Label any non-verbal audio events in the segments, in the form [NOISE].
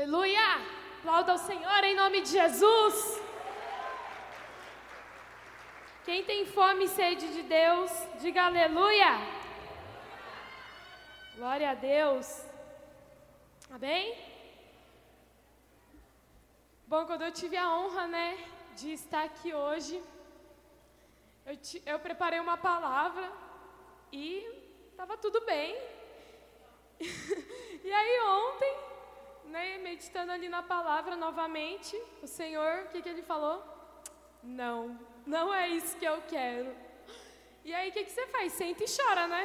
Aleluia! Aplauda ao Senhor em nome de Jesus. Quem tem fome e sede de Deus, diga aleluia. Glória a Deus. Amém? Bom, quando eu tive a honra, né, de estar aqui hoje, eu, te, eu preparei uma palavra e estava tudo bem. [LAUGHS] e aí ontem né, meditando ali na palavra novamente, o Senhor, o que, que ele falou? Não, não é isso que eu quero. E aí o que, que você faz? Senta e chora, né?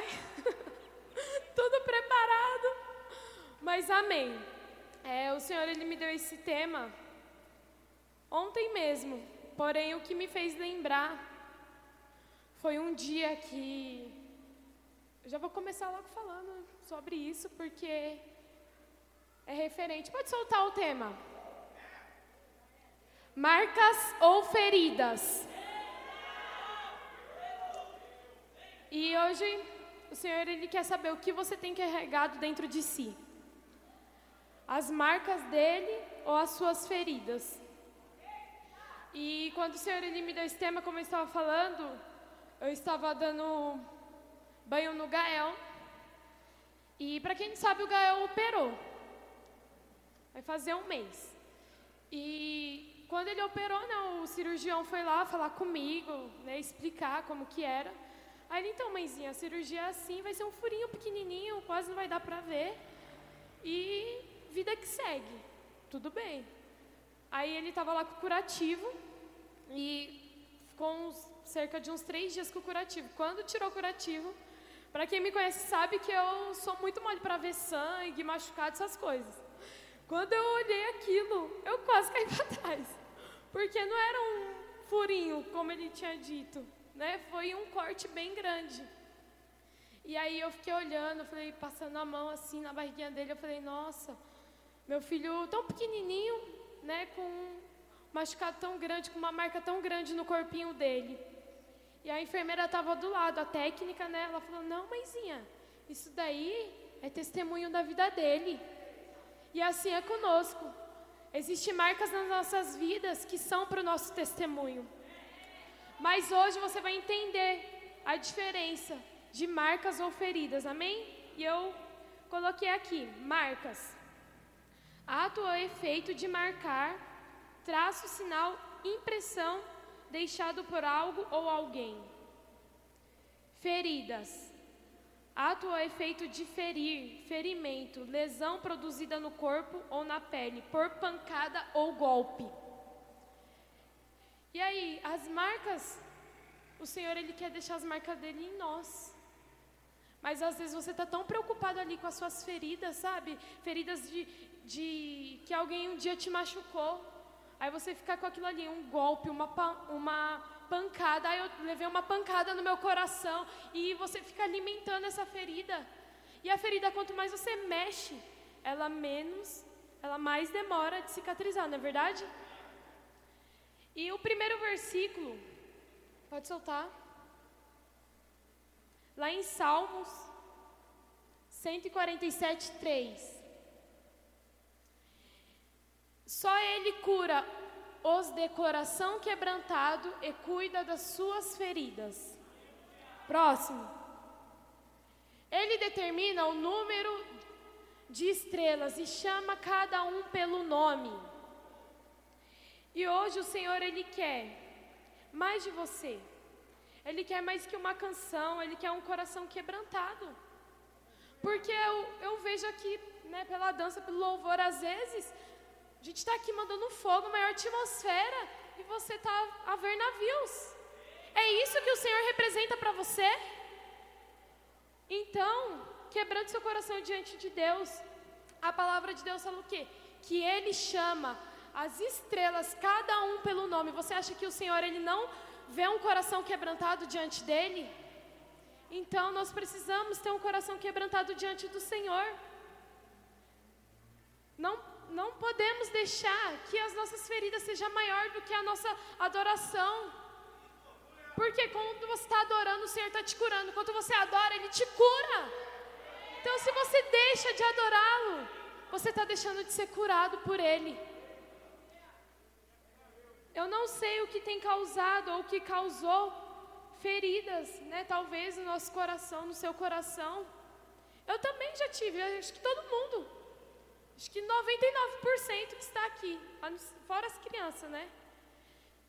[LAUGHS] Tudo preparado. Mas amém. É, o Senhor ele me deu esse tema ontem mesmo. Porém, o que me fez lembrar foi um dia que. Eu já vou começar logo falando sobre isso, porque é referente. Pode soltar o tema. Marcas ou feridas? E hoje o Senhor ele quer saber o que você tem carregado dentro de si. As marcas dele ou as suas feridas. E quando o Senhor ele me deu esse tema, como eu estava falando, eu estava dando banho no Gael. E para quem não sabe, o Gael operou. Vai fazer um mês. E quando ele operou, né, o cirurgião foi lá falar comigo, né, explicar como que era. Aí ele, então, mãezinha, a cirurgia é assim, vai ser um furinho pequenininho, quase não vai dar pra ver. E vida que segue. Tudo bem. Aí ele estava lá com o curativo e ficou uns, cerca de uns três dias com o curativo. Quando tirou o curativo, para quem me conhece sabe que eu sou muito mole para ver sangue, machucado, essas coisas. Quando eu olhei aquilo, eu quase caí para trás. Porque não era um furinho, como ele tinha dito, né? Foi um corte bem grande. E aí eu fiquei olhando, falei, passando a mão assim na barriguinha dele, eu falei, nossa, meu filho tão pequenininho, né, com um machucado tão grande, com uma marca tão grande no corpinho dele. E a enfermeira estava do lado, a técnica, né, ela falou, não, mãezinha, isso daí é testemunho da vida dele. E assim é conosco. Existem marcas nas nossas vidas que são para o nosso testemunho. Mas hoje você vai entender a diferença de marcas ou feridas, amém? E eu coloquei aqui: marcas. Ato ou efeito de marcar, traço, sinal, impressão deixado por algo ou alguém. Feridas Ato ou efeito de ferir, ferimento, lesão produzida no corpo ou na pele, por pancada ou golpe. E aí, as marcas, o Senhor ele quer deixar as marcas dele em nós. Mas às vezes você está tão preocupado ali com as suas feridas, sabe? Feridas de, de que alguém um dia te machucou. Aí você fica com aquilo ali, um golpe, uma, uma pancada, aí eu levei uma pancada no meu coração e você fica alimentando essa ferida. E a ferida, quanto mais você mexe, ela menos, ela mais demora de cicatrizar, não é verdade? E o primeiro versículo, pode soltar. Lá em Salmos 147, 3. Só Ele cura os de coração quebrantado e cuida das suas feridas. Próximo. Ele determina o número de estrelas e chama cada um pelo nome. E hoje o Senhor ele quer mais de você. Ele quer mais que uma canção, ele quer um coração quebrantado. Porque eu, eu vejo aqui, né, pela dança, pelo louvor, às vezes, a gente está aqui mandando fogo, maior atmosfera, e você está a ver navios. É isso que o Senhor representa para você? Então, quebrando seu coração diante de Deus, a palavra de Deus fala o quê? Que Ele chama as estrelas, cada um pelo nome. Você acha que o Senhor ele não vê um coração quebrantado diante dele? Então nós precisamos ter um coração quebrantado diante do Senhor. Não não podemos deixar que as nossas feridas sejam maior do que a nossa adoração. Porque quando você está adorando, o Senhor está te curando. Quando você adora, Ele te cura. Então, se você deixa de adorá-lo, você está deixando de ser curado por Ele. Eu não sei o que tem causado ou o que causou feridas, né? Talvez no nosso coração, no seu coração. Eu também já tive, acho que todo mundo. Acho que 99% que está aqui, fora as crianças, né?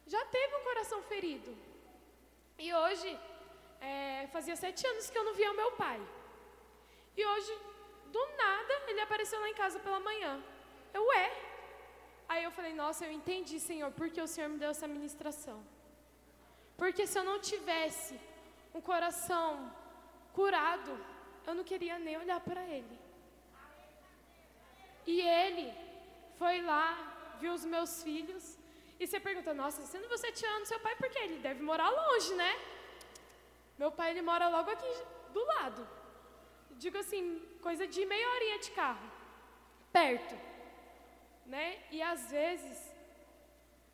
Já teve um coração ferido. E hoje, é, fazia sete anos que eu não via o meu pai. E hoje, do nada, ele apareceu lá em casa pela manhã. Eu, é. Aí eu falei, nossa, eu entendi, Senhor, porque o Senhor me deu essa ministração. Porque se eu não tivesse um coração curado, eu não queria nem olhar para ele. E ele foi lá, viu os meus filhos, e você pergunta, nossa, sendo você te ama seu pai, por quê? Ele deve morar longe, né? Meu pai, ele mora logo aqui do lado. Digo assim, coisa de meia horinha de carro. Perto. Né? E às vezes,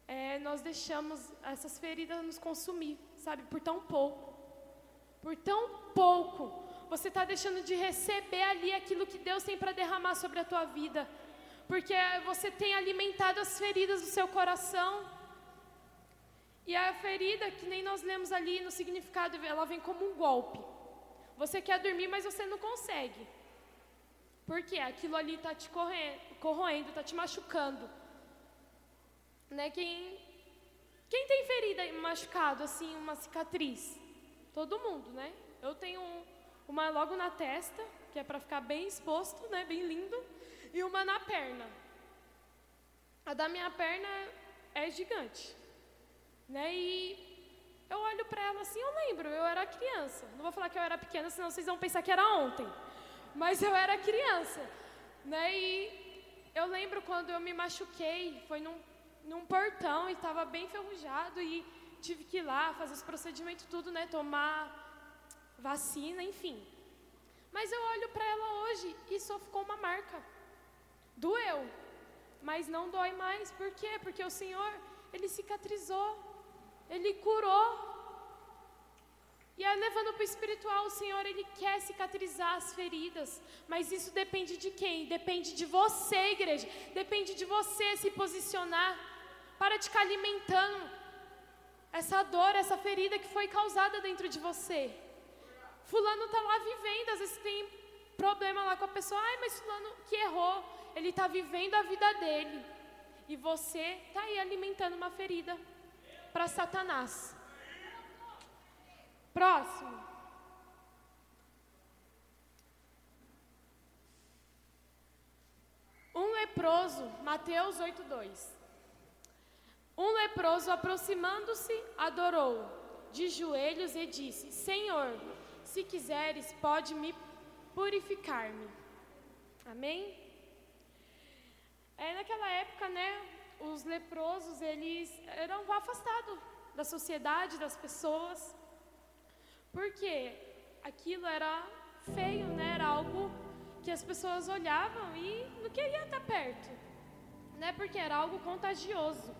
é, nós deixamos essas feridas nos consumir, sabe? Por tão pouco. Por tão pouco. Você está deixando de receber ali aquilo que Deus tem para derramar sobre a tua vida porque você tem alimentado as feridas do seu coração. E a ferida, que nem nós lemos ali no significado, ela vem como um golpe. Você quer dormir, mas você não consegue. Porque aquilo ali está te corroendo, está te machucando. Né? Quem, quem tem ferida machucado, assim, uma cicatriz? Todo mundo, né? Eu tenho uma logo na testa, que é para ficar bem exposto, né? Bem lindo e uma na perna. A da minha perna é gigante, né? E eu olho para ela assim, eu lembro, eu era criança. Não vou falar que eu era pequena, senão vocês vão pensar que era ontem. Mas eu era criança, né? E eu lembro quando eu me machuquei, foi num, num portão e estava bem enferrujado e tive que ir lá fazer os procedimentos tudo, né? Tomar vacina, enfim. Mas eu olho para ela hoje e só ficou uma marca. Doeu, mas não dói mais. Por quê? Porque o Senhor, Ele cicatrizou, Ele curou. E aí, levando para o espiritual, o Senhor, Ele quer cicatrizar as feridas. Mas isso depende de quem? Depende de você, igreja. Depende de você se posicionar. Para de ficar alimentando essa dor, essa ferida que foi causada dentro de você. Fulano está lá vivendo, às vezes tem problema lá com a pessoa. Ai, mas fulano que errou ele está vivendo a vida dele. E você está aí alimentando uma ferida para Satanás. Próximo. Um leproso, Mateus 8,2. Um leproso, aproximando-se, adorou de joelhos e disse: Senhor, se quiseres, pode me purificar-me. Amém? É, naquela época, né, os leprosos, eles eram afastados da sociedade, das pessoas, porque aquilo era feio, né, era algo que as pessoas olhavam e não queriam estar perto, né, porque era algo contagioso.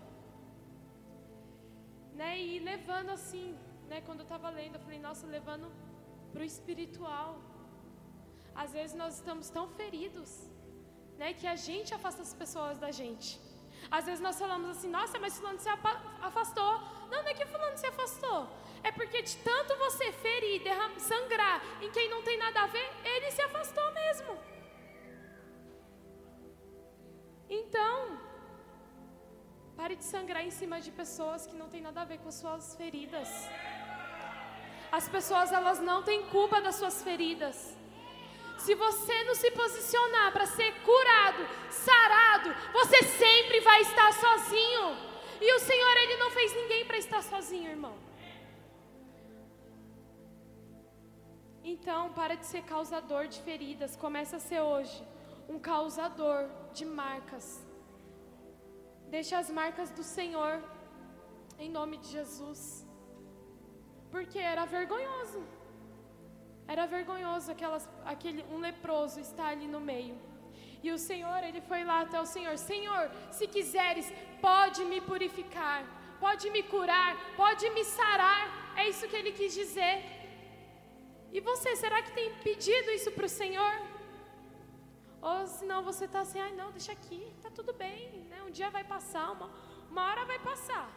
Né, e levando assim, né, quando eu estava lendo, eu falei, nossa, levando para o espiritual. Às vezes nós estamos tão feridos né, que a gente afasta as pessoas da gente. Às vezes nós falamos assim, nossa, mas fulano se afastou. Não, não é que fulano se afastou. É porque de tanto você ferir, derram, sangrar em quem não tem nada a ver, ele se afastou mesmo. Então, pare de sangrar em cima de pessoas que não tem nada a ver com as suas feridas. As pessoas elas não têm culpa das suas feridas. Se você não se posicionar para ser curado, sarado, você sempre vai estar sozinho. E o Senhor, Ele não fez ninguém para estar sozinho, irmão. Então, para de ser causador de feridas, começa a ser hoje um causador de marcas. Deixa as marcas do Senhor, em nome de Jesus. Porque era vergonhoso. Era vergonhoso aquelas, aquele, um leproso estar ali no meio. E o Senhor, ele foi lá até o Senhor: Senhor, se quiseres, pode me purificar, pode me curar, pode me sarar. É isso que ele quis dizer. E você, será que tem pedido isso para o Senhor? Ou senão você está assim, ai não, deixa aqui, tá tudo bem, né? Um dia vai passar, uma, uma hora vai passar.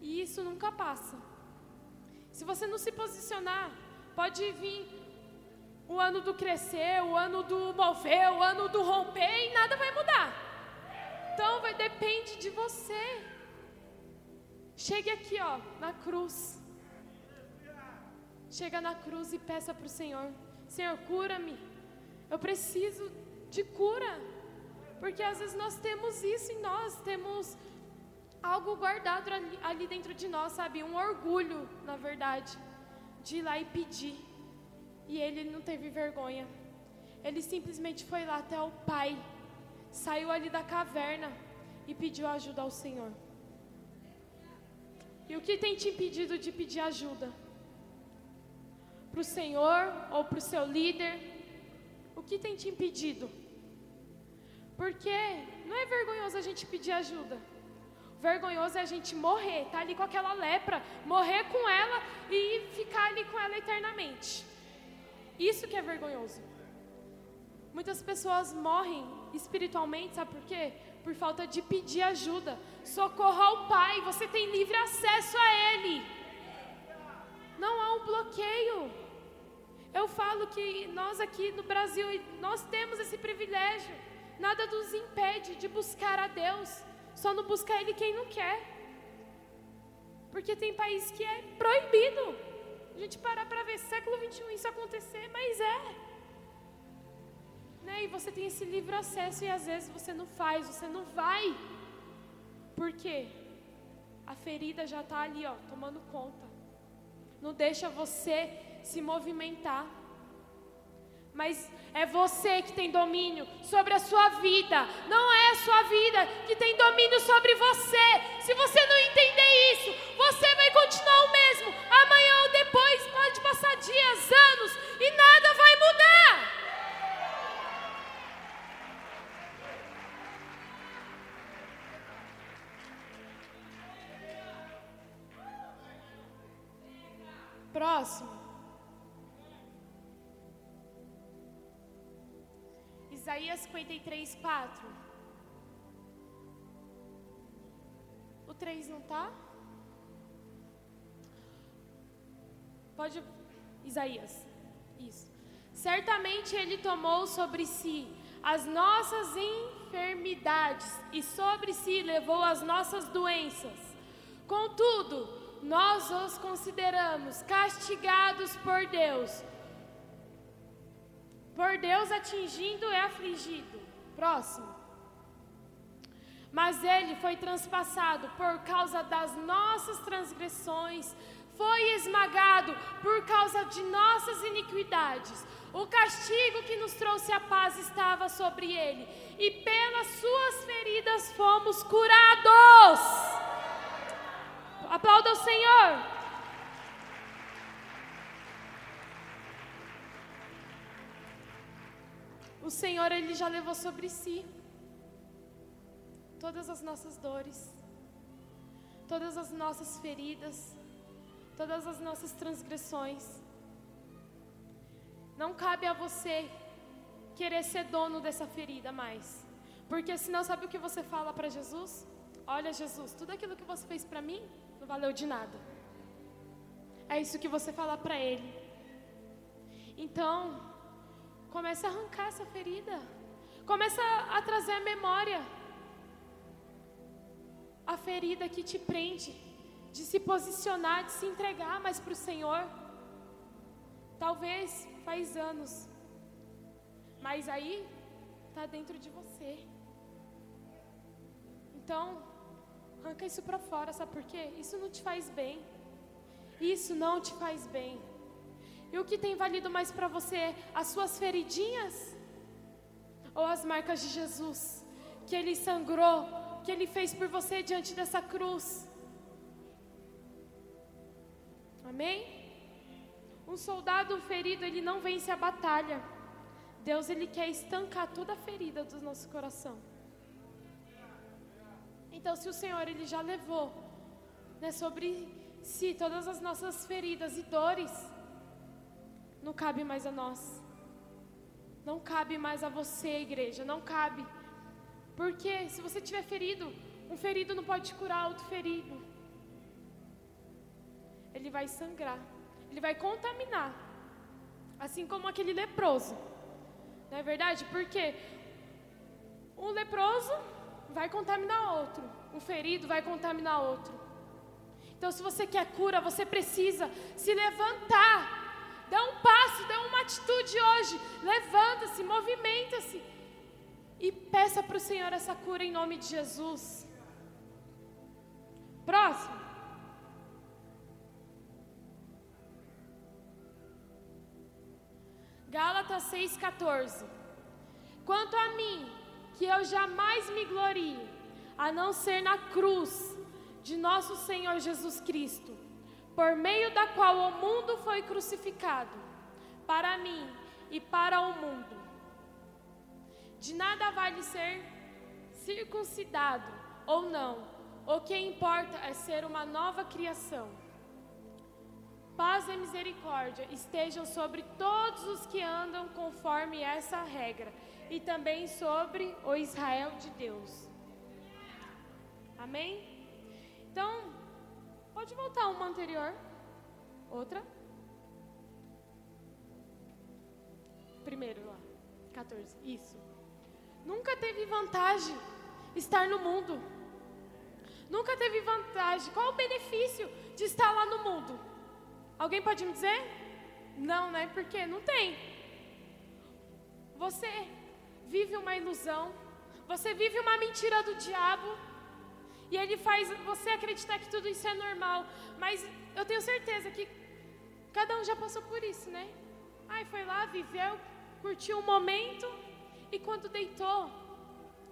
E isso nunca passa. Se você não se posicionar, pode vir o ano do crescer, o ano do mover, o ano do romper e nada vai mudar. Então vai depende de você. Chegue aqui, ó, na cruz. Chega na cruz e peça para o Senhor: Senhor, cura-me. Eu preciso de cura. Porque às vezes nós temos isso em nós, temos algo guardado ali, ali dentro de nós, sabe? Um orgulho, na verdade, de ir lá e pedir. E ele não teve vergonha. Ele simplesmente foi lá até o Pai, saiu ali da caverna e pediu ajuda ao Senhor. E o que tem te impedido de pedir ajuda? Para o Senhor ou para o seu líder? O que tem te impedido? Porque não é vergonhoso a gente pedir ajuda. Vergonhoso é a gente morrer, tá ali com aquela lepra, morrer com ela e ficar ali com ela eternamente. Isso que é vergonhoso. Muitas pessoas morrem espiritualmente, sabe por quê? Por falta de pedir ajuda. Socorro ao Pai, você tem livre acesso a Ele. Não há um bloqueio. Eu falo que nós aqui no Brasil, nós temos esse privilégio. Nada nos impede de buscar a Deus. Só não busca Ele quem não quer. Porque tem país que é proibido. A gente parar para ver século 21 isso acontecer, mas é. Né? E você tem esse livre acesso e às vezes você não faz, você não vai. Por quê? A ferida já está ali, ó, tomando conta. Não deixa você se movimentar. Mas é você que tem domínio sobre a sua vida, não é a sua vida que tem domínio sobre você. Se você não entender isso, você vai continuar o mesmo. Amanhã ou depois pode passar dias, anos e nada vai mudar. Próximo. Isaías 53, 4. O 3 não está? Pode. Isaías. Isso. Certamente ele tomou sobre si as nossas enfermidades e sobre si levou as nossas doenças. Contudo, nós os consideramos castigados por Deus por Deus atingindo e afligido. Próximo. Mas ele foi transpassado por causa das nossas transgressões, foi esmagado por causa de nossas iniquidades. O castigo que nos trouxe a paz estava sobre ele, e pelas suas feridas fomos curados. Aplauda o Senhor. O Senhor ele já levou sobre si todas as nossas dores, todas as nossas feridas, todas as nossas transgressões. Não cabe a você querer ser dono dessa ferida mais. Porque senão sabe o que você fala para Jesus? Olha, Jesus, tudo aquilo que você fez para mim não valeu de nada. É isso que você fala para ele. Então, Começa a arrancar essa ferida. Começa a trazer a memória. A ferida que te prende. De se posicionar, de se entregar mais para o Senhor. Talvez faz anos. Mas aí está dentro de você. Então, arranca isso para fora, sabe por quê? Isso não te faz bem. Isso não te faz bem. E o que tem valido mais para você? As suas feridinhas? Ou as marcas de Jesus? Que Ele sangrou, que Ele fez por você diante dessa cruz? Amém? Um soldado ferido, ele não vence a batalha. Deus, Ele quer estancar toda a ferida do nosso coração. Então, se o Senhor, Ele já levou né, sobre si todas as nossas feridas e dores, não cabe mais a nós. Não cabe mais a você, igreja, não cabe. Porque se você tiver ferido, um ferido não pode curar outro ferido. Ele vai sangrar, ele vai contaminar. Assim como aquele leproso. Não é verdade? Porque um leproso vai contaminar outro, um ferido vai contaminar outro. Então, se você quer cura, você precisa se levantar. Dá um passo, dá uma atitude hoje. Levanta-se, movimenta-se. E peça para o Senhor essa cura em nome de Jesus. Próximo. Gálatas 6,14. Quanto a mim, que eu jamais me glorie, a não ser na cruz de nosso Senhor Jesus Cristo, por meio da qual o mundo foi crucificado, para mim e para o mundo. De nada vale ser circuncidado ou não, o que importa é ser uma nova criação. Paz e misericórdia estejam sobre todos os que andam conforme essa regra e também sobre o Israel de Deus. Amém? Então, pode voltar uma anterior. Outra. Primeiro lá, 14. Isso. Nunca teve vantagem estar no mundo. Nunca teve vantagem. Qual o benefício de estar lá no mundo? Alguém pode me dizer? Não, né? Porque não tem. Você vive uma ilusão, você vive uma mentira do diabo, e ele faz você acreditar que tudo isso é normal. Mas eu tenho certeza que cada um já passou por isso, né? Ai, foi lá, viveu, curtiu um momento, e quando deitou,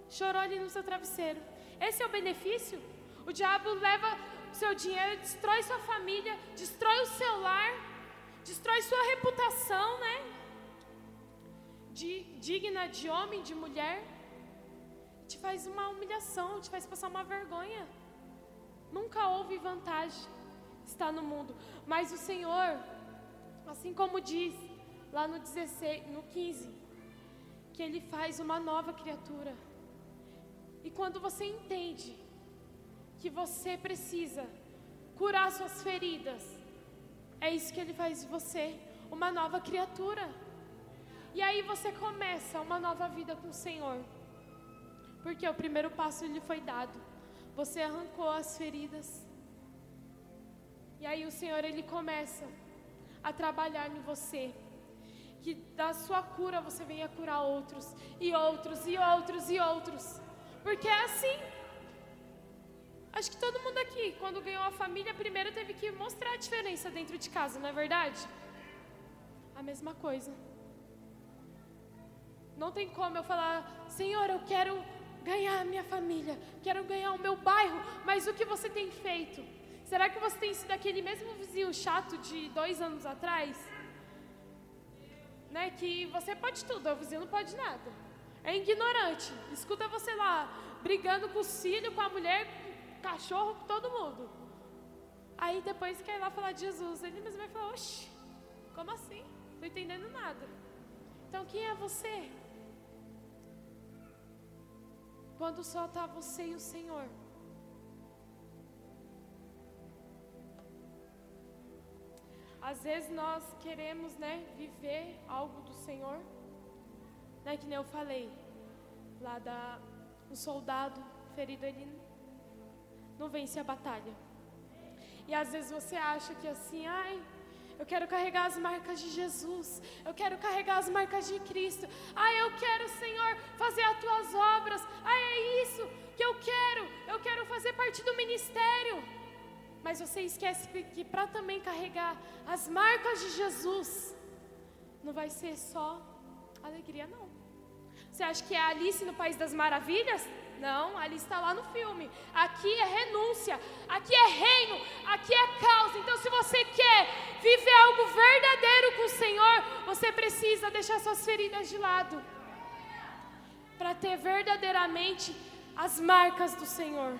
chorou ali no seu travesseiro. Esse é o benefício? O diabo leva seu dinheiro, destrói sua família, destrói o seu lar, destrói sua reputação, né? De, digna de homem, de mulher. Te faz uma humilhação, te faz passar uma vergonha. Nunca houve vantagem estar no mundo. Mas o Senhor, assim como diz lá no 16, no 15, que Ele faz uma nova criatura. E quando você entende que você precisa curar suas feridas. É isso que ele faz de você, uma nova criatura. E aí você começa uma nova vida com o Senhor. Porque o primeiro passo lhe foi dado. Você arrancou as feridas. E aí o Senhor ele começa a trabalhar em você. Que da sua cura você venha curar outros, e outros, e outros, e outros. Porque é assim. Acho que todo mundo aqui, quando ganhou a família, primeiro teve que mostrar a diferença dentro de casa, não é verdade? A mesma coisa. Não tem como eu falar, Senhor, eu quero ganhar a minha família, quero ganhar o meu bairro, mas o que você tem feito? Será que você tem sido aquele mesmo vizinho chato de dois anos atrás? Né, que você pode tudo, o vizinho não pode nada. É ignorante. Escuta você lá, brigando com o filho, com a mulher, cachorro, com todo mundo. Aí depois quer ir lá falar de Jesus. Ele mesmo vai falar, oxe, como assim? Não entendendo nada. Então quem é você? Quando só está você e o Senhor. Às vezes nós queremos, né, viver algo do Senhor, né, que nem eu falei, lá da um soldado ferido ele não vence a batalha. E às vezes você acha que assim, ai, eu quero carregar as marcas de Jesus, eu quero carregar as marcas de Cristo, ai, eu quero, Senhor, fazer as tuas obras, ai, é isso que eu quero, eu quero fazer parte do ministério. Mas você esquece que para também carregar as marcas de Jesus, não vai ser só alegria, não. Você acha que é Alice no País das Maravilhas? Não, ali está lá no filme. Aqui é renúncia, aqui é reino, aqui é causa. Então, se você quer viver algo verdadeiro com o Senhor, você precisa deixar suas feridas de lado para ter verdadeiramente as marcas do Senhor.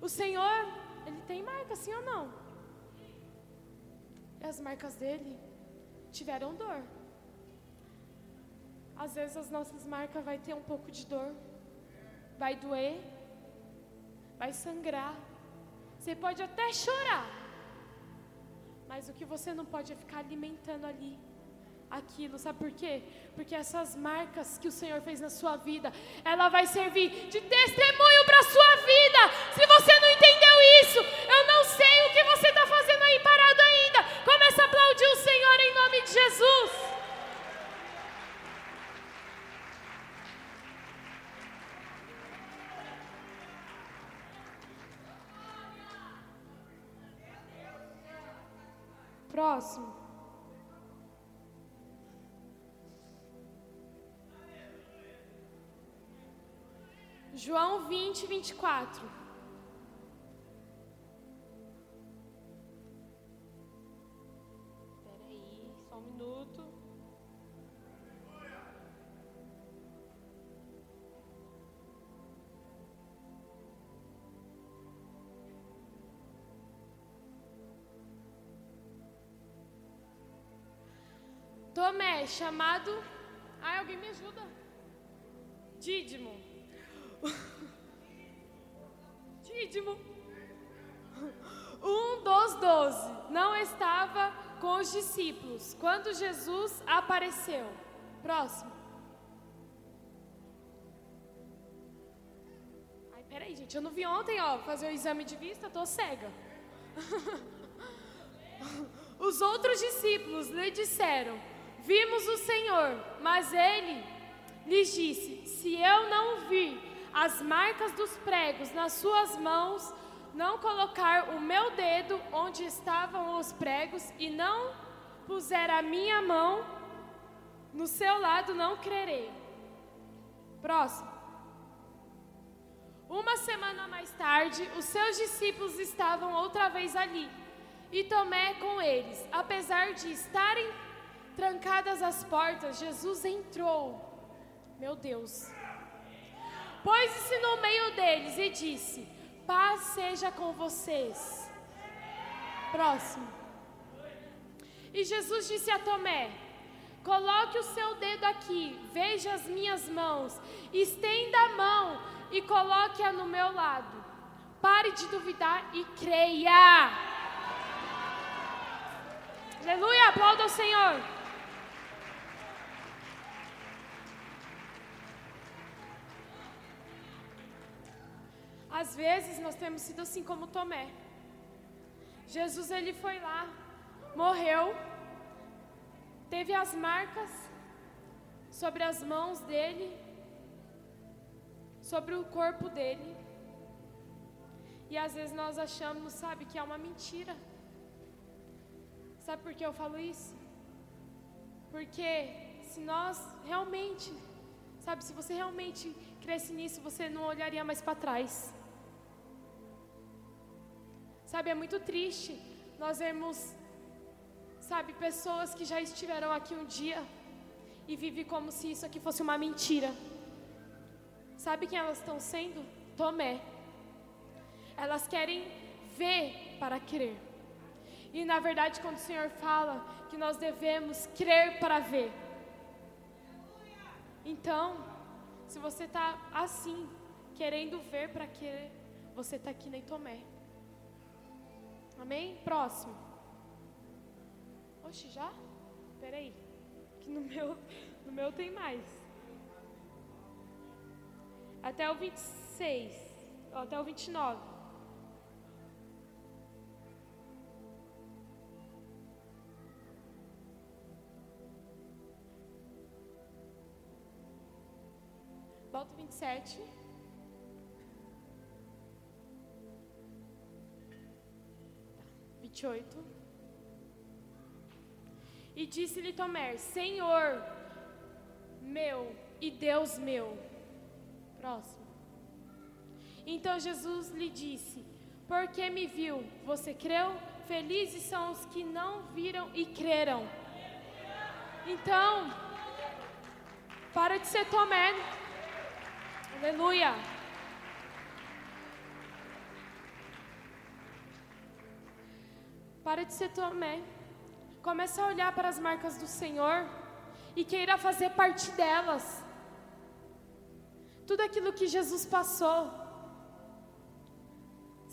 O Senhor, ele tem marcas, sim ou não? E as marcas dele tiveram dor. Às vezes as nossas marcas vai ter um pouco de dor, vai doer, vai sangrar. Você pode até chorar, mas o que você não pode é ficar alimentando ali aquilo, sabe por quê? Porque essas marcas que o Senhor fez na sua vida, ela vai servir de testemunho para a sua vida. Se você não entendeu isso, eu não sei o que você está fazendo aí parado ainda. Começa a aplaudir o Senhor em nome de Jesus. Próximo. João 20, 24. Chamado. Ai, alguém me ajuda. Dídimo. [LAUGHS] Dídimo. Um dos doze não estava com os discípulos quando Jesus apareceu. Próximo. Ai, peraí, gente, eu não vi ontem, ó, fazer o exame de vista, tô cega. [LAUGHS] Os outros discípulos lhe disseram: Vimos o Senhor, mas ele lhes disse: Se eu não vir as marcas dos pregos nas suas mãos, não colocar o meu dedo onde estavam os pregos e não puser a minha mão no seu lado, não crerei. Próximo. Uma semana mais tarde, os seus discípulos estavam outra vez ali, e Tomé com eles. Apesar de estarem Trancadas as portas, Jesus entrou. Meu Deus. Pôs-se no meio deles e disse: Paz seja com vocês. Próximo. E Jesus disse a Tomé: Coloque o seu dedo aqui, veja as minhas mãos, estenda a mão e coloque-a no meu lado. Pare de duvidar e creia. Aleluia, aplauda o Senhor. Às vezes nós temos sido assim como Tomé. Jesus ele foi lá, morreu, teve as marcas sobre as mãos dele, sobre o corpo dele. E às vezes nós achamos, sabe, que é uma mentira. Sabe por que eu falo isso? Porque se nós realmente, sabe, se você realmente cresce nisso, você não olharia mais para trás. Sabe, é muito triste nós vermos, sabe, pessoas que já estiveram aqui um dia e vivem como se isso aqui fosse uma mentira. Sabe quem elas estão sendo? Tomé. Elas querem ver para crer. E na verdade, quando o Senhor fala que nós devemos crer para ver. Então, se você está assim, querendo ver para crer, você está aqui nem Tomé. Amém? Próximo. Oxe, já? Peraí. Que no meu, [LAUGHS] no meu tem mais. Até o 26. Até o 29. Volta o 27. 28. E disse-lhe Tomé: Senhor meu e Deus meu. Próximo. Então Jesus lhe disse: Porque me viu, você creu? Felizes são os que não viram e creram. Então, para de ser Tomé. Aleluia. Para de ser Tomé. Começa a olhar para as marcas do Senhor e queira fazer parte delas. Tudo aquilo que Jesus passou,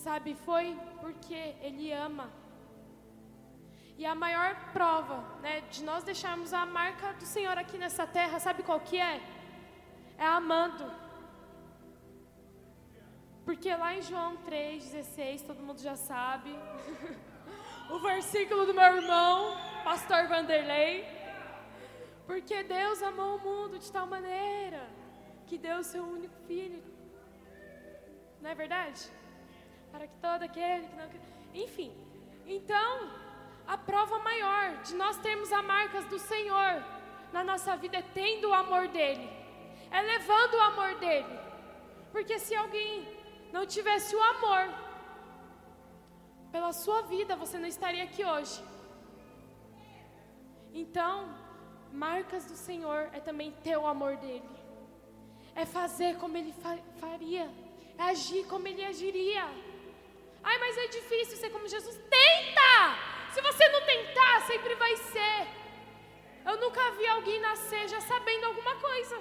sabe, foi porque Ele ama. E a maior prova, né, de nós deixarmos a marca do Senhor aqui nessa terra, sabe qual que é? É amando. Porque lá em João 3,16, todo mundo já sabe, [LAUGHS] o versículo do meu irmão, pastor Vanderlei, porque Deus amou o mundo de tal maneira que deu o seu único filho. Não é verdade? Para que todo aquele que não. Enfim. Então, a prova maior de nós termos as marcas do Senhor na nossa vida é tendo o amor dEle, é levando o amor dEle. Porque se alguém não tivesse o amor pela sua vida, você não estaria aqui hoje. Então, marcas do Senhor é também ter o amor dele, é fazer como ele fa faria, é agir como ele agiria. Ai, mas é difícil ser como Jesus. Tenta! Se você não tentar, sempre vai ser. Eu nunca vi alguém nascer já sabendo alguma coisa.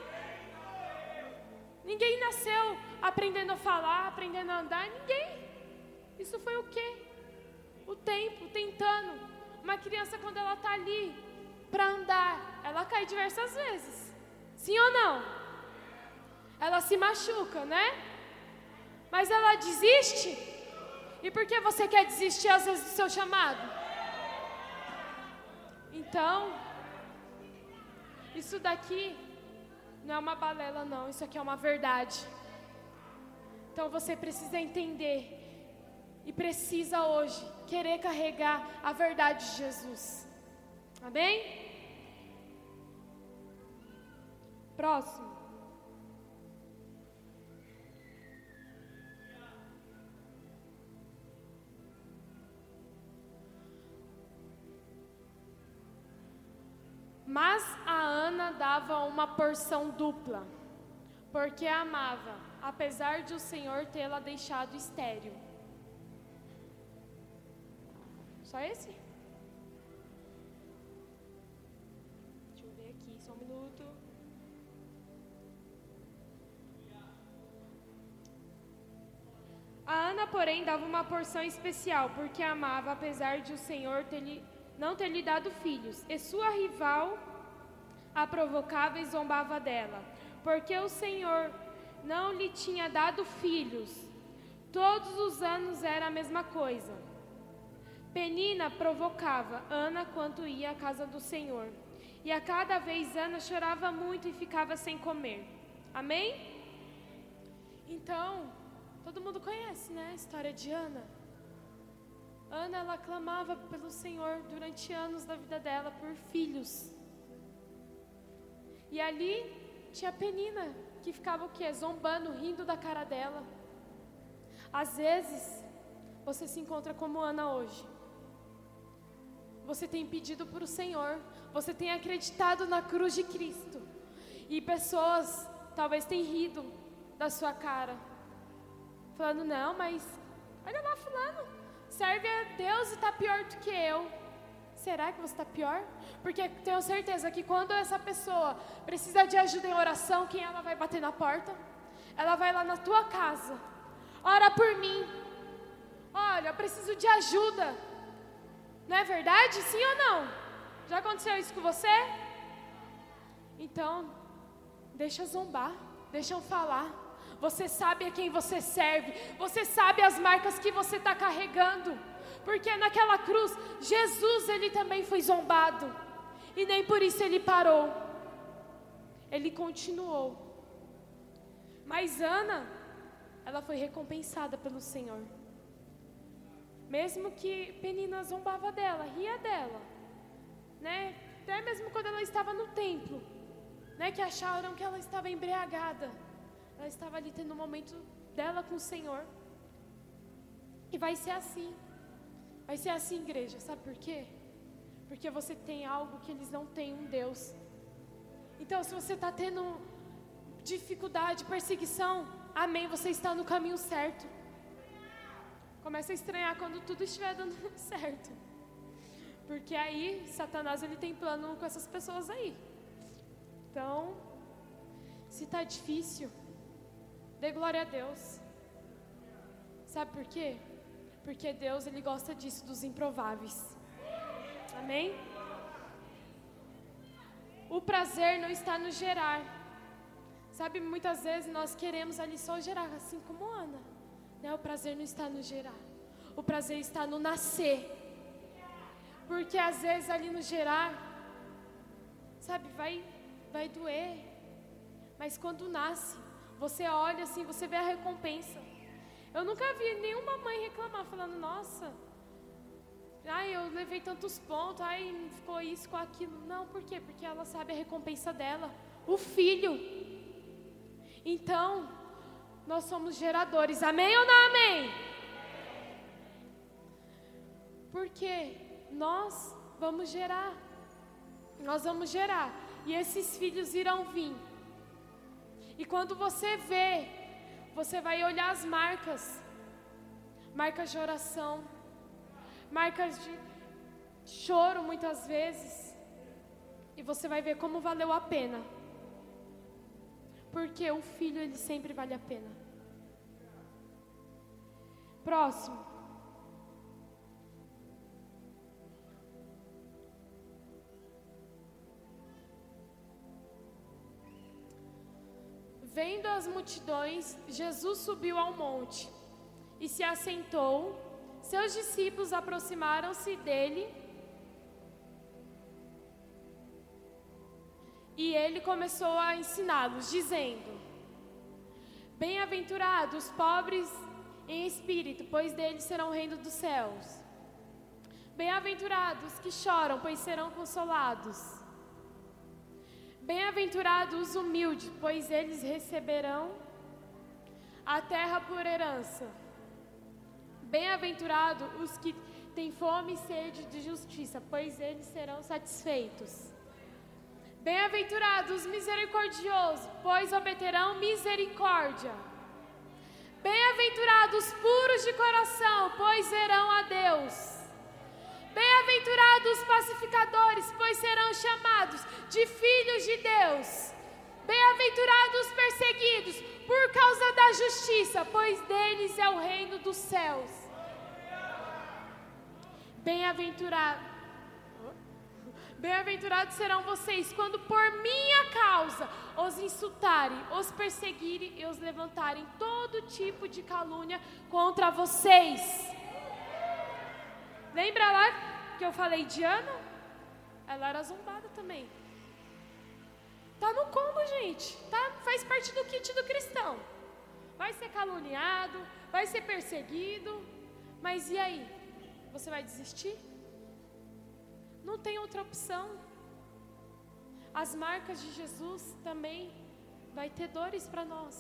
Ninguém nasceu aprendendo a falar, aprendendo a andar, ninguém. Isso foi o quê? O tempo, tentando. Uma criança, quando ela está ali para andar, ela cai diversas vezes. Sim ou não? Ela se machuca, né? Mas ela desiste? E por que você quer desistir às vezes do seu chamado? Então, isso daqui não é uma balela, não. Isso aqui é uma verdade. Então você precisa entender e precisa hoje querer carregar a verdade de Jesus. Amém? Próximo. Mas a Ana dava uma porção dupla, porque a amava, apesar de o Senhor tê-la deixado estéril. Só esse? Deixa eu ver aqui, só um minuto. A Ana, porém, dava uma porção especial, porque amava, apesar de o Senhor ter lhe não ter lhe dado filhos, e sua rival a provocava e zombava dela, porque o Senhor não lhe tinha dado filhos. Todos os anos era a mesma coisa. Penina provocava Ana quando ia à casa do Senhor. E a cada vez Ana chorava muito e ficava sem comer. Amém? Então, todo mundo conhece, né, a história de Ana. Ana, ela clamava pelo Senhor durante anos da vida dela por filhos. E ali tinha Penina, que ficava o quê? Zombando, rindo da cara dela. Às vezes, você se encontra como Ana hoje. Você tem pedido para o Senhor, você tem acreditado na cruz de Cristo. E pessoas talvez tenham rido da sua cara, falando: não, mas olha lá, Fulano, serve a Deus e está pior do que eu. Será que você está pior? Porque tenho certeza que quando essa pessoa precisa de ajuda em oração, quem ela vai bater na porta? Ela vai lá na tua casa. Ora por mim. Olha, eu preciso de ajuda. Não é verdade? Sim ou não? Já aconteceu isso com você? Então, deixa zombar, deixa eu falar. Você sabe a quem você serve. Você sabe as marcas que você está carregando. Porque naquela cruz, Jesus, ele também foi zombado. E nem por isso ele parou. Ele continuou. Mas Ana, ela foi recompensada pelo Senhor. Mesmo que Penina zombava dela, ria dela, né? Até mesmo quando ela estava no templo, né? Que acharam que ela estava embriagada. Ela estava ali tendo um momento dela com o Senhor. E vai ser assim. Vai ser assim, igreja. Sabe por quê? Porque você tem algo que eles não têm, um Deus. Então, se você está tendo dificuldade, perseguição, amém, você está no caminho certo. Começa a estranhar quando tudo estiver dando [LAUGHS] certo. Porque aí, Satanás, ele tem plano com essas pessoas aí. Então, se está difícil, dê glória a Deus. Sabe por quê? Porque Deus ele gosta disso dos improváveis. Amém? O prazer não está no gerar. Sabe, muitas vezes nós queremos ali só gerar, assim como Ana. Né? O prazer não está no gerar. O prazer está no nascer. Porque às vezes ali no gerar, sabe, vai, vai doer. Mas quando nasce, você olha assim, você vê a recompensa. Eu nunca vi nenhuma mãe reclamar, falando, nossa, ai, eu levei tantos pontos, ai, ficou isso, com aquilo. Não, por quê? Porque ela sabe a recompensa dela, o filho. Então, nós somos geradores, amém ou não amém? Porque nós vamos gerar, nós vamos gerar, e esses filhos irão vir. E quando você vê, você vai olhar as marcas, marcas de oração, marcas de choro muitas vezes, e você vai ver como valeu a pena. Porque o filho ele sempre vale a pena. Próximo. Vendo as multidões, Jesus subiu ao monte e se assentou. Seus discípulos aproximaram-se dele e ele começou a ensiná-los, dizendo: Bem-aventurados os pobres em espírito, pois deles serão o reino dos céus. Bem-aventurados que choram, pois serão consolados. Bem-aventurados os humildes, pois eles receberão a terra por herança. Bem-aventurados os que têm fome e sede de justiça, pois eles serão satisfeitos. Bem-aventurados os misericordiosos, pois obterão misericórdia. Bem-aventurados puros de coração, pois verão a Deus. Bem-aventurados os pacificadores, pois serão chamados de filhos de Deus. Bem-aventurados os perseguidos por causa da justiça, pois deles é o reino dos céus. Bem-aventurado. Bem-aventurados serão vocês quando por minha causa os insultarem, os perseguirem e os levantarem todo tipo de calúnia contra vocês. Lembra lá que eu falei de Ana? Ela era zombada também. Tá no combo, gente. Tá, faz parte do kit do cristão. Vai ser caluniado, vai ser perseguido. Mas e aí? Você vai desistir? Não tem outra opção. As marcas de Jesus também vai ter dores para nós.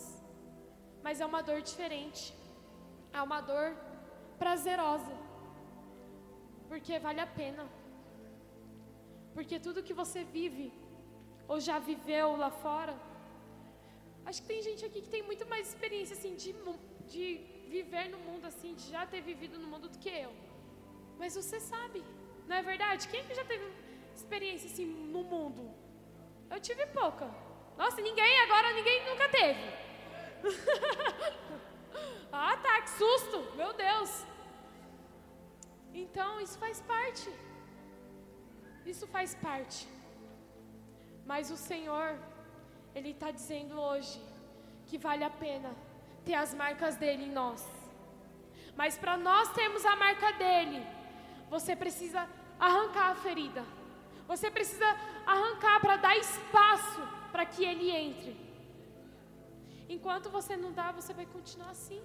Mas é uma dor diferente. É uma dor prazerosa. Porque vale a pena. Porque tudo que você vive, ou já viveu lá fora, acho que tem gente aqui que tem muito mais experiência assim de, de viver no mundo assim, de já ter vivido no mundo do que eu. Mas você sabe, não é verdade? Quem que já teve experiência assim no mundo? Eu tive pouca. Nossa, ninguém agora, ninguém nunca teve. [LAUGHS] ah, tá, que susto! Meu Deus! Então, isso faz parte. Isso faz parte. Mas o Senhor, Ele está dizendo hoje que vale a pena ter as marcas dele em nós. Mas para nós termos a marca dele, você precisa arrancar a ferida. Você precisa arrancar para dar espaço para que ele entre. Enquanto você não dá, você vai continuar assim.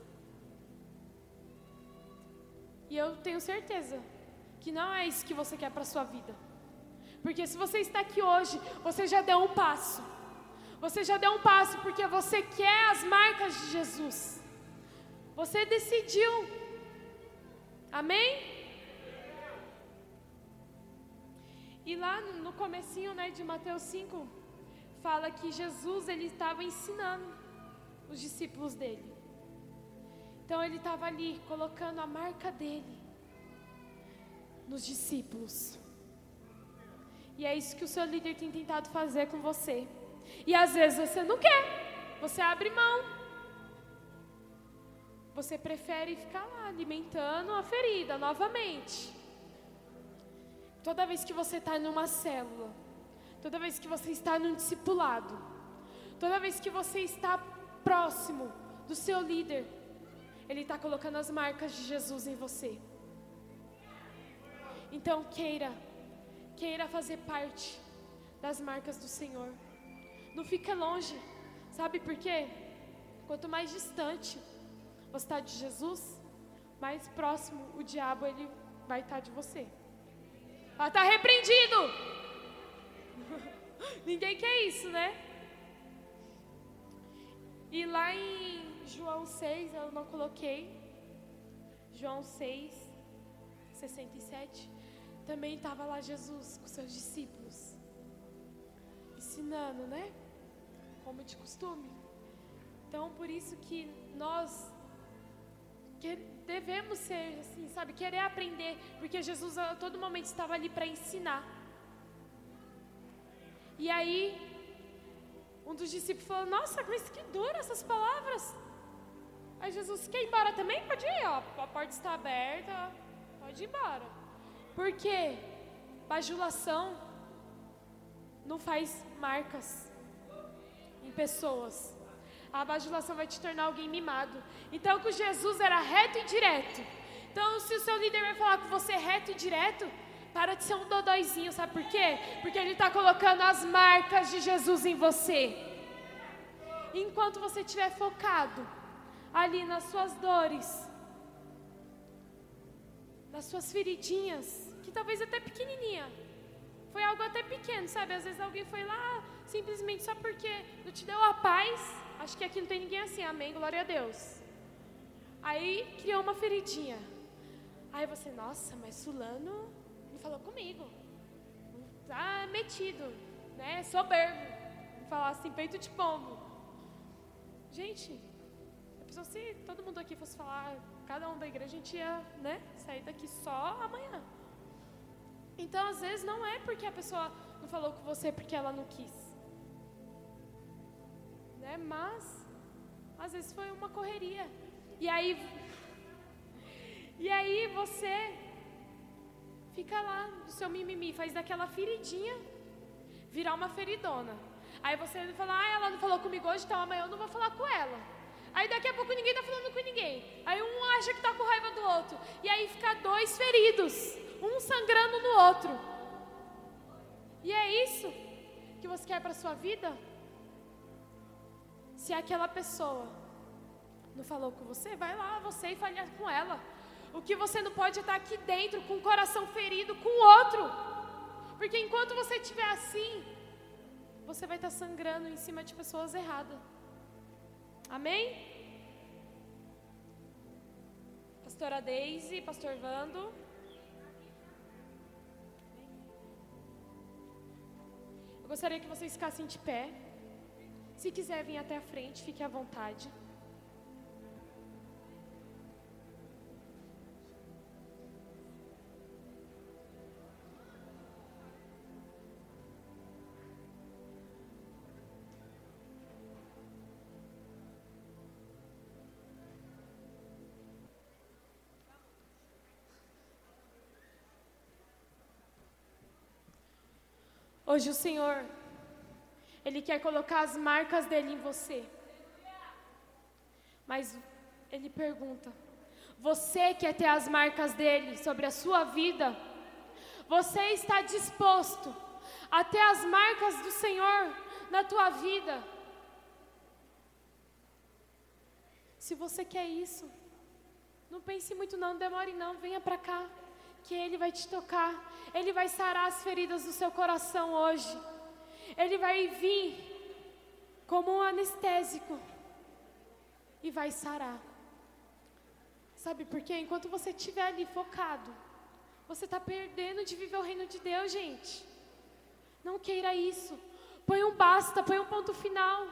E eu tenho certeza que não é isso que você quer para sua vida. Porque se você está aqui hoje, você já deu um passo. Você já deu um passo porque você quer as marcas de Jesus. Você decidiu. Amém? E lá no comecinho, né, de Mateus 5, fala que Jesus ele estava ensinando os discípulos dele. Então ele estava ali colocando a marca dele nos discípulos. E é isso que o seu líder tem tentado fazer com você. E às vezes você não quer, você abre mão. Você prefere ficar lá alimentando a ferida novamente. Toda vez que você está numa célula, toda vez que você está num discipulado, toda vez que você está próximo do seu líder, ele está colocando as marcas de Jesus em você. Então queira, queira fazer parte das marcas do Senhor. Não fica longe, sabe por quê? Quanto mais distante você está de Jesus, mais próximo o diabo ele vai estar de você. Ah, está repreendido. [LAUGHS] Ninguém quer isso, né? E lá em João 6, eu não coloquei. João 6, 67. Também estava lá Jesus com seus discípulos. Ensinando, né? Como de costume. Então, por isso que nós que devemos ser assim, sabe, querer aprender, porque Jesus a todo momento estava ali para ensinar. E aí, um dos discípulos falou: Nossa, mas que dura essas palavras. Aí Jesus quer ir embora também? Pode ir, ó, a porta está aberta, pode ir embora. Por quê? Bajulação não faz marcas em pessoas. A bajulação vai te tornar alguém mimado. Então, com Jesus era reto e direto. Então, se o seu líder vai falar com você reto e direto, para de ser um dodóizinho, sabe por quê? Porque ele está colocando as marcas de Jesus em você. Enquanto você estiver focado ali nas suas dores, nas suas feridinhas, que talvez até pequenininha, foi algo até pequeno, sabe? Às vezes alguém foi lá simplesmente só porque não te deu a paz. Acho que aqui não tem ninguém assim, amém, glória a Deus. Aí criou uma feridinha. Aí você, nossa, mas fulano não falou comigo. Tá metido, né? Soberbo. Falar assim, peito de pombo. Gente, pessoa, se todo mundo aqui fosse falar, cada um da igreja, a gente ia, né, sair daqui só amanhã. Então, às vezes, não é porque a pessoa não falou com você porque ela não quis. Né? Mas, às vezes foi uma correria. E aí, e aí você fica lá no seu mimimi, faz daquela feridinha virar uma feridona. Aí você fala, ah, ela não falou comigo hoje, então amanhã eu não vou falar com ela. Aí daqui a pouco ninguém está falando com ninguém. Aí um acha que está com raiva do outro. E aí fica dois feridos, um sangrando no outro. E é isso que você quer para sua vida? Se aquela pessoa não falou com você, vai lá você e fale com ela. O que você não pode estar aqui dentro com o coração ferido com o outro. Porque enquanto você estiver assim, você vai estar sangrando em cima de pessoas erradas. Amém? Pastora Deise, Pastor Vando. Eu gostaria que vocês ficassem de pé. Se quiser vir até a frente, fique à vontade. Hoje o Senhor, Ele quer colocar as marcas dele em você. Mas Ele pergunta: Você quer ter as marcas dele sobre a sua vida? Você está disposto a ter as marcas do Senhor na tua vida? Se você quer isso, não pense muito não, demore não, venha para cá que Ele vai te tocar, Ele vai sarar as feridas do seu coração hoje, Ele vai vir como um anestésico e vai sarar. Sabe por quê? Enquanto você estiver ali focado, você está perdendo de viver o reino de Deus, gente. Não queira isso. Põe um basta, põe um ponto final.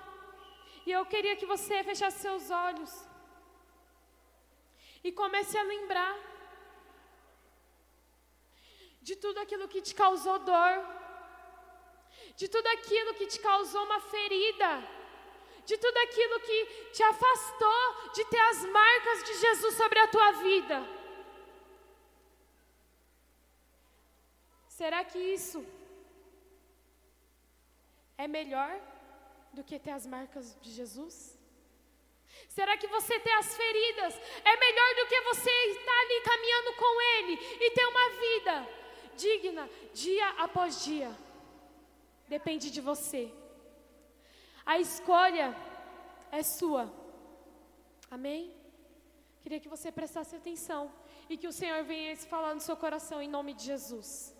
E eu queria que você fechasse seus olhos e comece a lembrar de tudo aquilo que te causou dor, de tudo aquilo que te causou uma ferida, de tudo aquilo que te afastou de ter as marcas de Jesus sobre a tua vida. Será que isso é melhor do que ter as marcas de Jesus? Será que você ter as feridas é melhor do que você estar ali caminhando com Ele e ter uma vida digna dia após dia? Depende de você. A escolha é sua. Amém? Queria que você prestasse atenção e que o Senhor venha se falar no seu coração em nome de Jesus.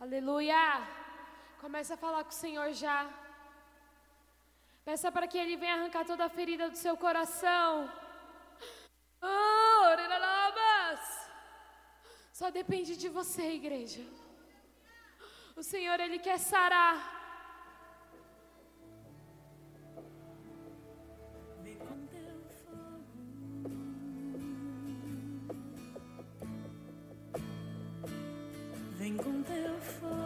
Aleluia! Comece a falar com o Senhor já. Peça para que Ele venha arrancar toda a ferida do seu coração. Oh, Só depende de você, igreja. O Senhor, Ele quer sarar. for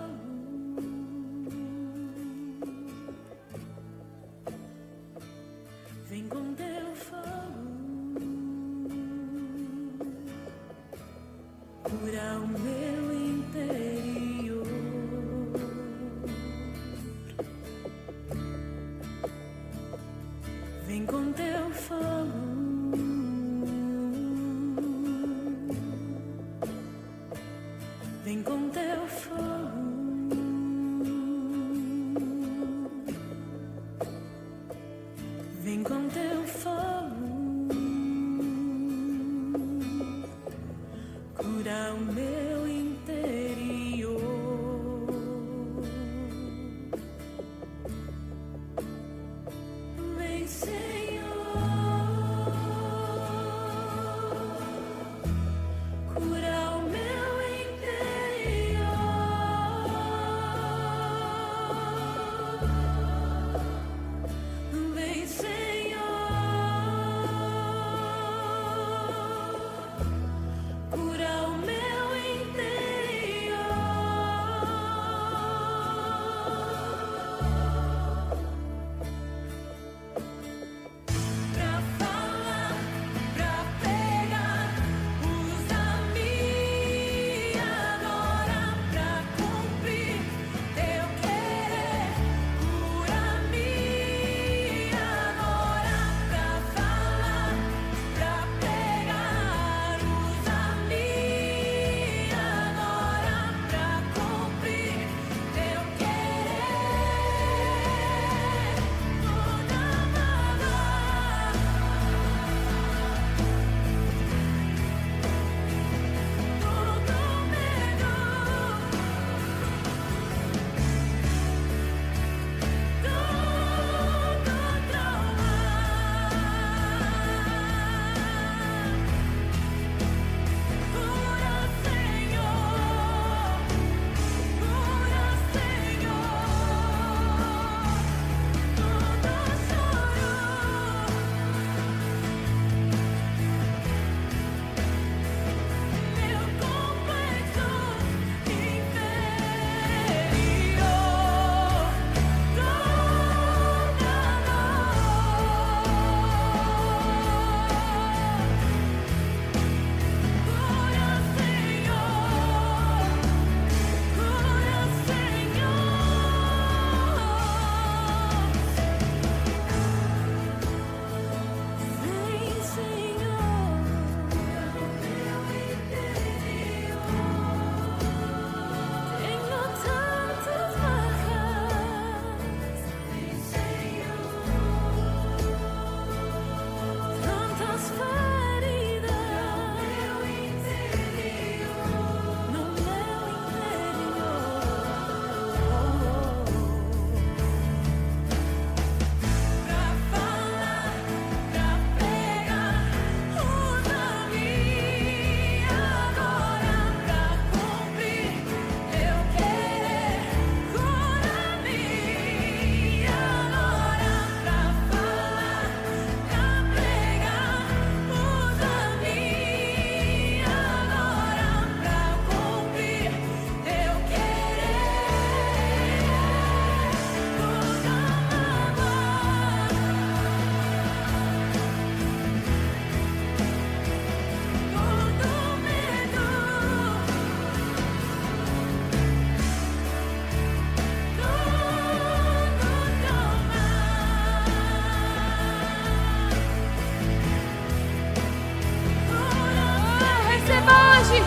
receba hoje,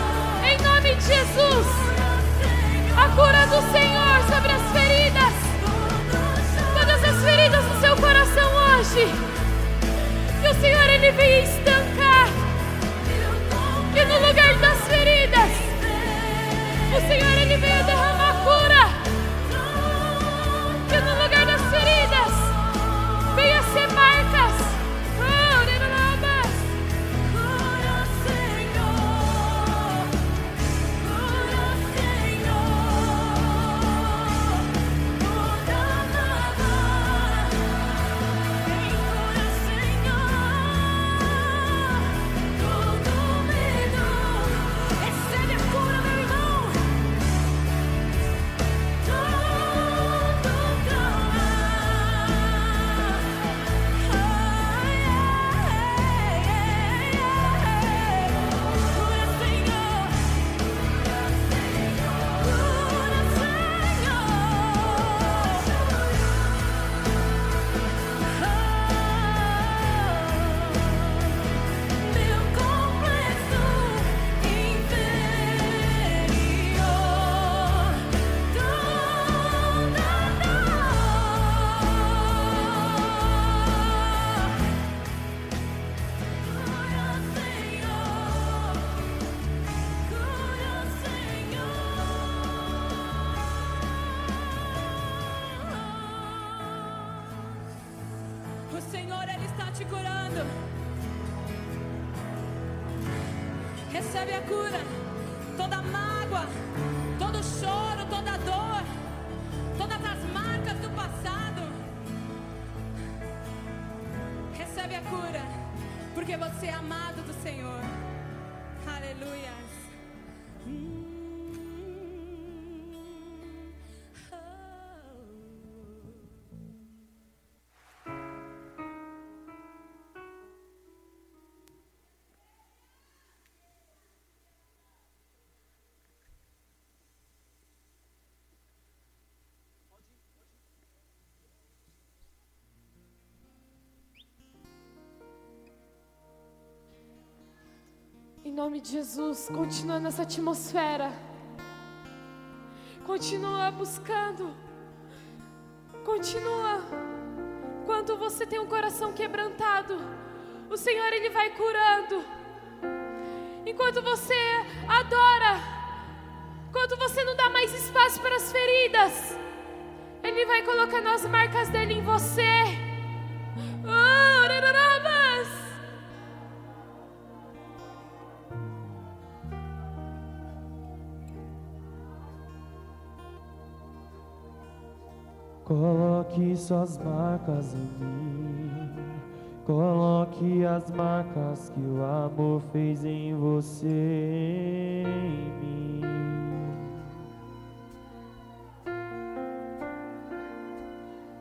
em nome de Jesus, a cura do Senhor sobre as feridas, todas as feridas do seu coração hoje. Que o Senhor ele venha estancar, que no lugar das feridas, o Senhor ele venha derramar. Nome de Jesus, continua nessa atmosfera. Continua buscando. Continua. Quando você tem um coração quebrantado, o Senhor ele vai curando. Enquanto você adora, quando você não dá mais espaço para as feridas, ele vai colocando as marcas dele em você. Coloque suas marcas em mim. Coloque as marcas que o amor fez em você em mim.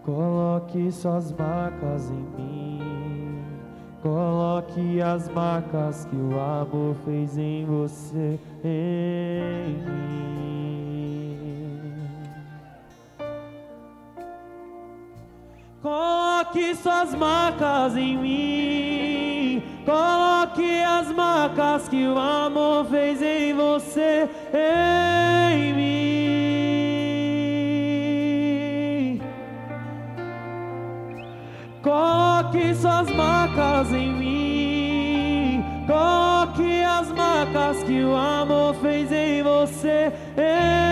Coloque suas marcas em mim. Coloque as marcas que o amor fez em você em mim. Coloque suas marcas em mim. Coloque as marcas que o amor fez em você, em mim. Coloque suas marcas em mim. Coloque as marcas que o amor fez em você, em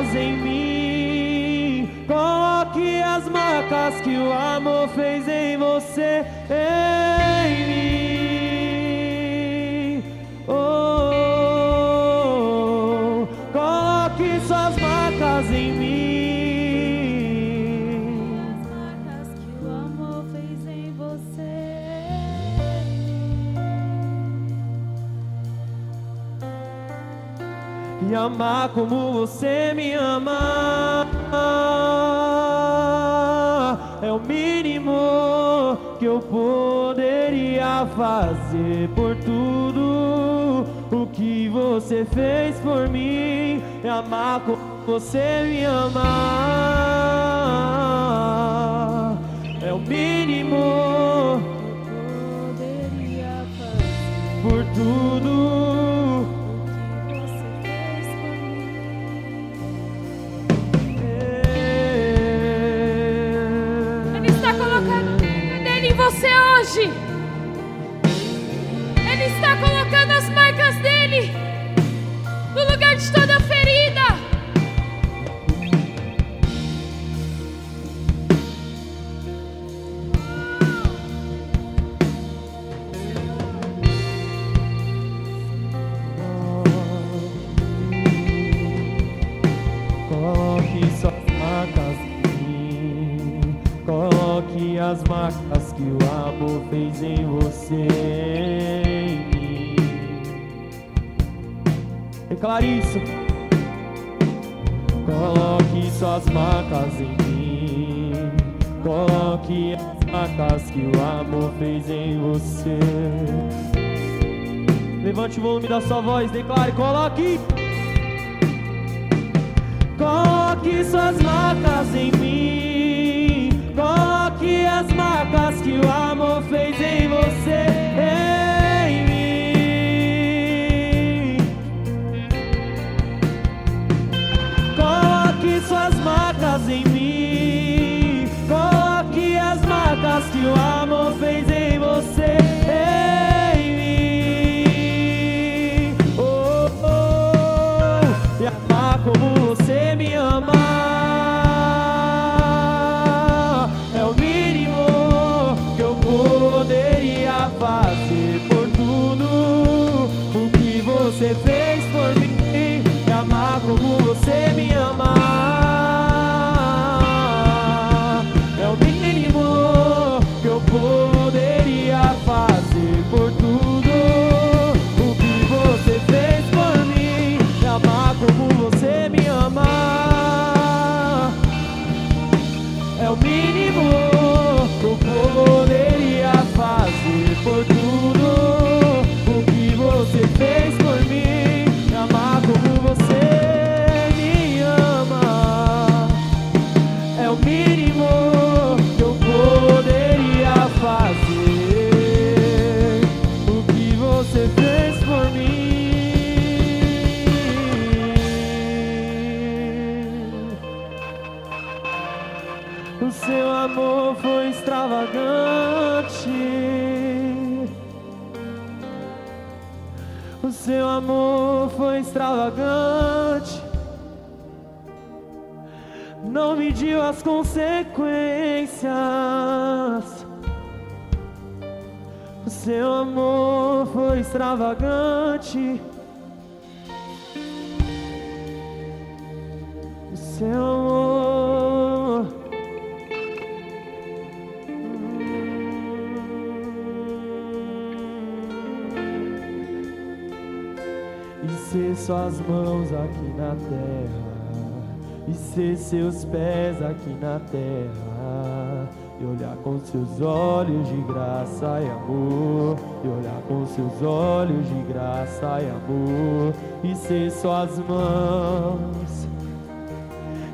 marcas em mim. Coloque as marcas que o amor fez em você, em amar como você me ama. É o mínimo que eu poderia fazer por tudo o que você fez por mim. É amar como você me ama. É o mínimo poderia fazer por tudo. Hoje. Ele está colocando as marcas dele no lugar de toda ferida. Coloque suas marcas em. Coloque as marcas que o amor fez em você. Declare isso. Coloque suas marcas em mim. Coloque as marcas que o amor fez em você. Levante o volume da sua voz, declare, coloque. Coloque suas marcas em mim. Coloque as que o amor fez em você. Amor foi extravagante. Não mediu as consequências. O seu amor foi extravagante. O seu ser suas mãos aqui na terra e ser seus pés aqui na terra, e olhar com seus olhos de graça e amor, e olhar com seus olhos de graça e amor, e ser suas mãos,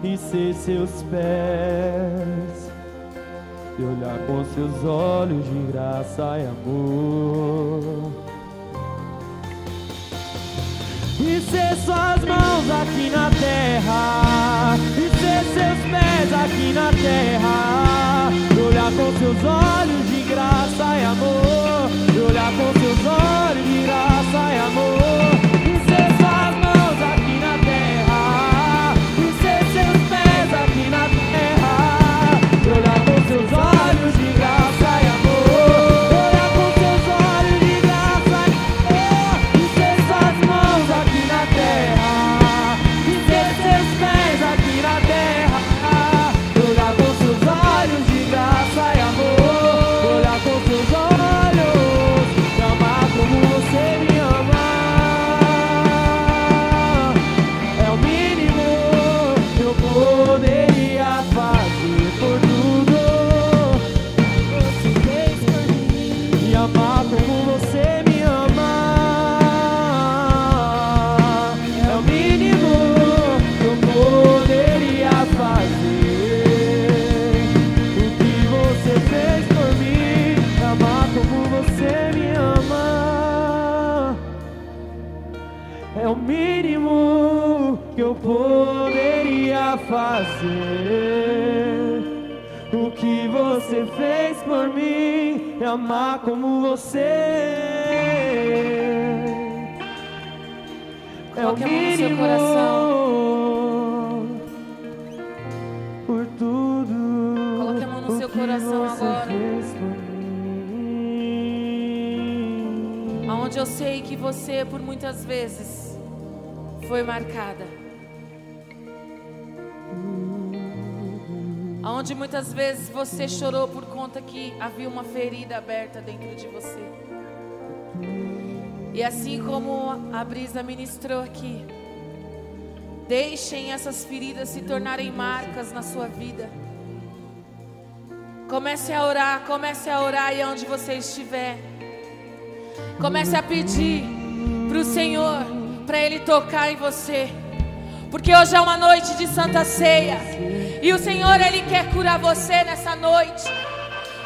e ser seus pés, e olhar com seus olhos de graça e amor. Ser suas mãos aqui na terra. E ser seus pés aqui na terra. E olhar com seus olhos de graça e amor. E olhar com seus olhos de graça e amor amar como você. É o Coloque a mão no seu mínimo coração. por tudo. Coloque a mão no o seu coração agora. Aonde eu sei que você, por muitas vezes, foi marcada. Aonde muitas vezes você chorou por conta que havia uma ferida aberta dentro de você. E assim como a Brisa ministrou aqui, deixem essas feridas se tornarem marcas na sua vida. Comece a orar, comece a orar aí onde você estiver. Comece a pedir para o Senhor, para Ele tocar em você. Porque hoje é uma noite de Santa Ceia. E o Senhor, Ele quer curar você nessa noite.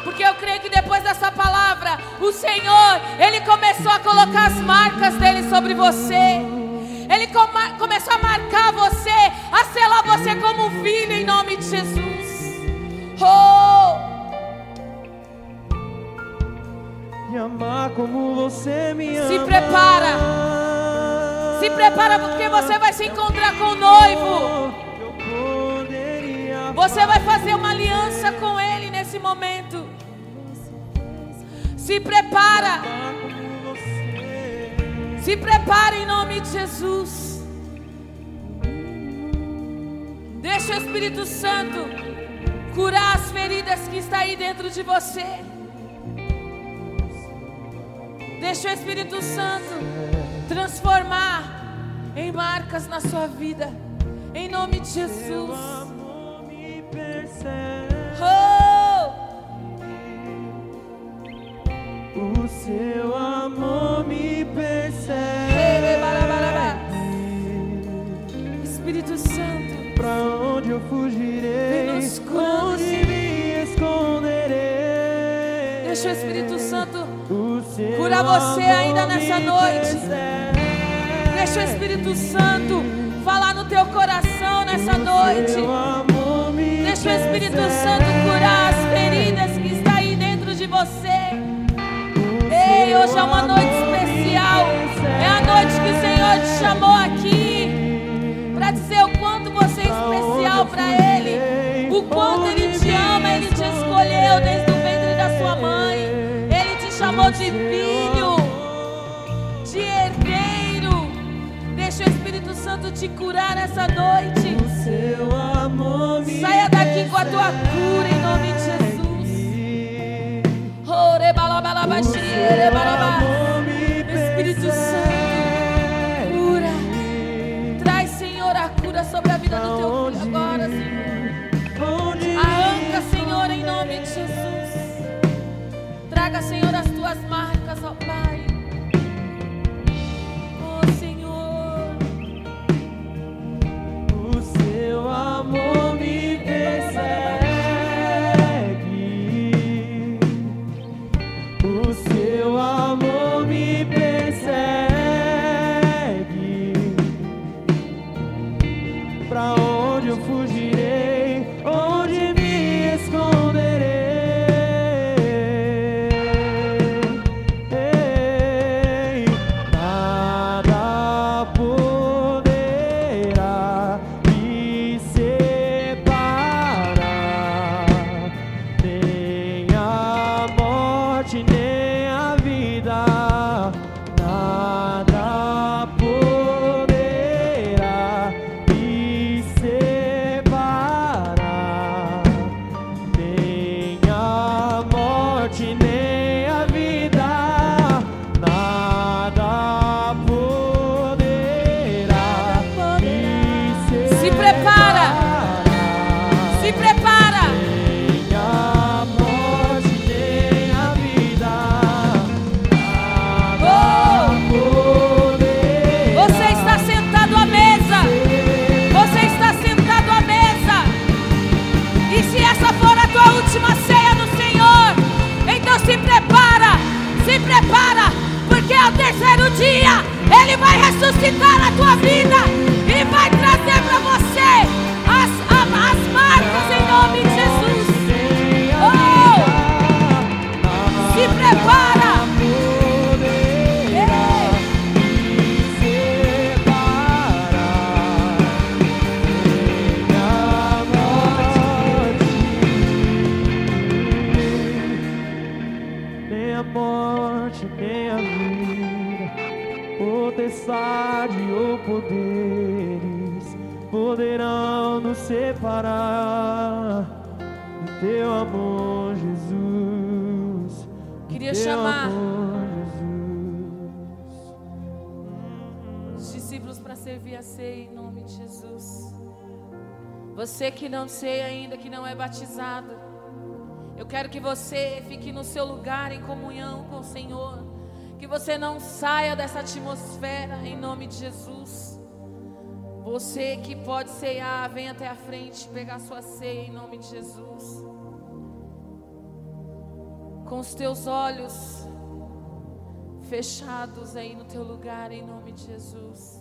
Porque eu creio que depois dessa palavra, o Senhor, Ele começou a colocar as marcas dele sobre você. Ele come- começou a marcar você, a selar você como um filho em nome de Jesus. Oh! E amar como você me ama. Se prepara. Se prepara porque você vai se encontrar com o noivo. Você vai fazer uma aliança com ele nesse momento. Se prepara. Se prepara em nome de Jesus. Deixa o Espírito Santo curar as feridas que está aí dentro de você. Deixa o Espírito Santo transformar em marcas na sua vida. Em nome de Jesus. Oh! O seu amor me persegue. Espírito Santo, Pra onde eu fugirei? Onde me esconderei? deixa o Espírito Santo curar você ainda nessa noite. Deixa o Espírito Santo falar no teu coração nessa noite. Deixa o Espírito. Santo curar as feridas que está aí dentro de você. Ei, hoje é uma noite especial. É a noite que o Senhor te chamou aqui para dizer o quanto você é especial para Ele, o quanto Ele te ama, Ele te escolheu desde o ventre da sua mãe. Ele te chamou de filho, Santo te curar nessa noite. Seu amor me Saia daqui com a tua cura em nome de Jesus. Ore balabalabaxi, ere balaba. amor me Espírito Santo, cura. Traz, Senhor, a cura sobre a vida do teu filho agora, Senhor. Arranca, Senhor, em nome de Jesus. Traga, Senhor, as tuas marcas, ó Pai. Você que não sei ainda, que não é batizado, eu quero que você fique no seu lugar em comunhão com o Senhor. Que você não saia dessa atmosfera em nome de Jesus. Você que pode ceiar, vem até a frente pegar sua ceia em nome de Jesus. Com os teus olhos fechados aí no teu lugar em nome de Jesus.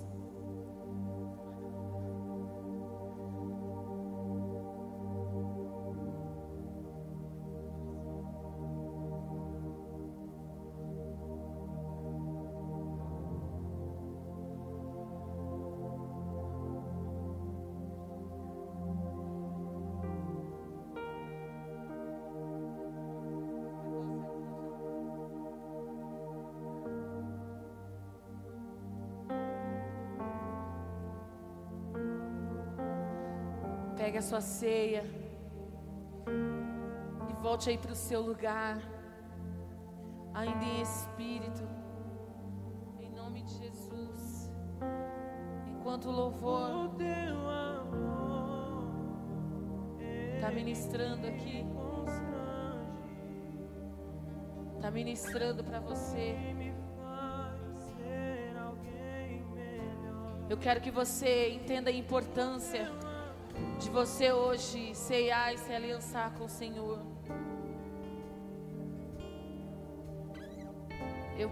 Pegue a sua ceia e volte aí para o seu lugar, ainda em espírito, em nome de Jesus. Enquanto o louvor O teu amor está ministrando aqui, está ministrando para você. Eu quero que você entenda a importância de você hoje ceiar e se aliançar com o Senhor. Eu,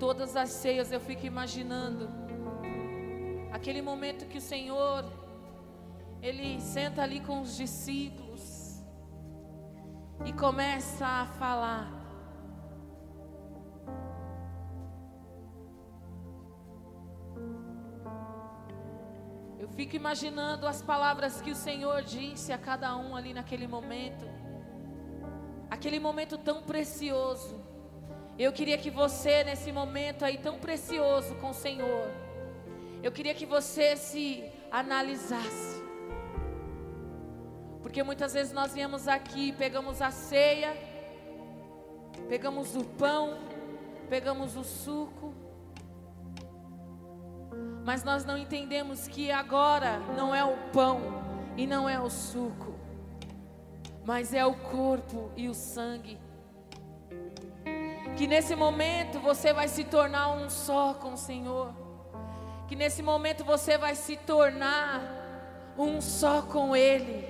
todas as ceias eu fico imaginando aquele momento que o Senhor ele senta ali com os discípulos e começa a falar. Fico imaginando as palavras que o Senhor disse a cada um ali naquele momento. Aquele momento tão precioso. Eu queria que você, nesse momento aí tão precioso com o Senhor, eu queria que você se analisasse. Porque muitas vezes nós viemos aqui, pegamos a ceia, pegamos o pão, pegamos o suco, mas nós não entendemos que agora não é o pão e não é o suco, mas é o corpo e o sangue. Que nesse momento você vai se tornar um só com o Senhor. Que nesse momento você vai se tornar um só com Ele.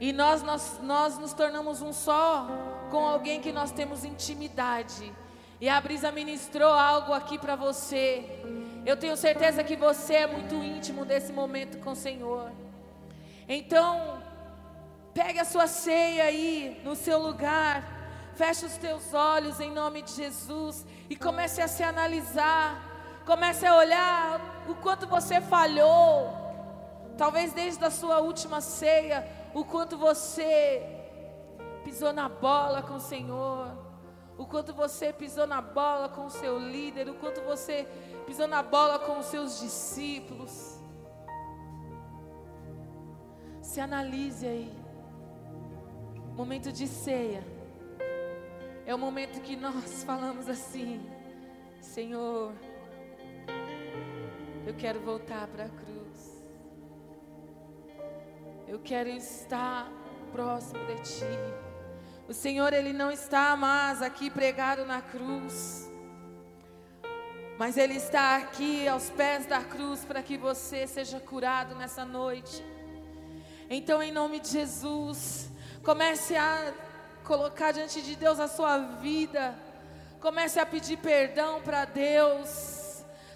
E nós, nós, nós nos tornamos um só com alguém que nós temos intimidade. E a Brisa ministrou algo aqui para você. Eu tenho certeza que você é muito íntimo desse momento com o Senhor. Então, pegue a sua ceia aí no seu lugar. Feche os teus olhos em nome de Jesus e comece a se analisar. Comece a olhar o quanto você falhou. Talvez desde a sua última ceia, o quanto você pisou na bola com o Senhor. O quanto você pisou na bola com o seu líder, o quanto você pisou na bola com os seus discípulos. Se analise aí. Momento de ceia. É o momento que nós [LAUGHS] falamos assim: Senhor, eu quero voltar para a cruz. Eu quero estar próximo de Ti. O Senhor, Ele não está mais aqui pregado na cruz, mas Ele está aqui aos pés da cruz para que você seja curado nessa noite. Então, em nome de Jesus, comece a colocar diante de Deus a sua vida, Comece a pedir perdão para Deus.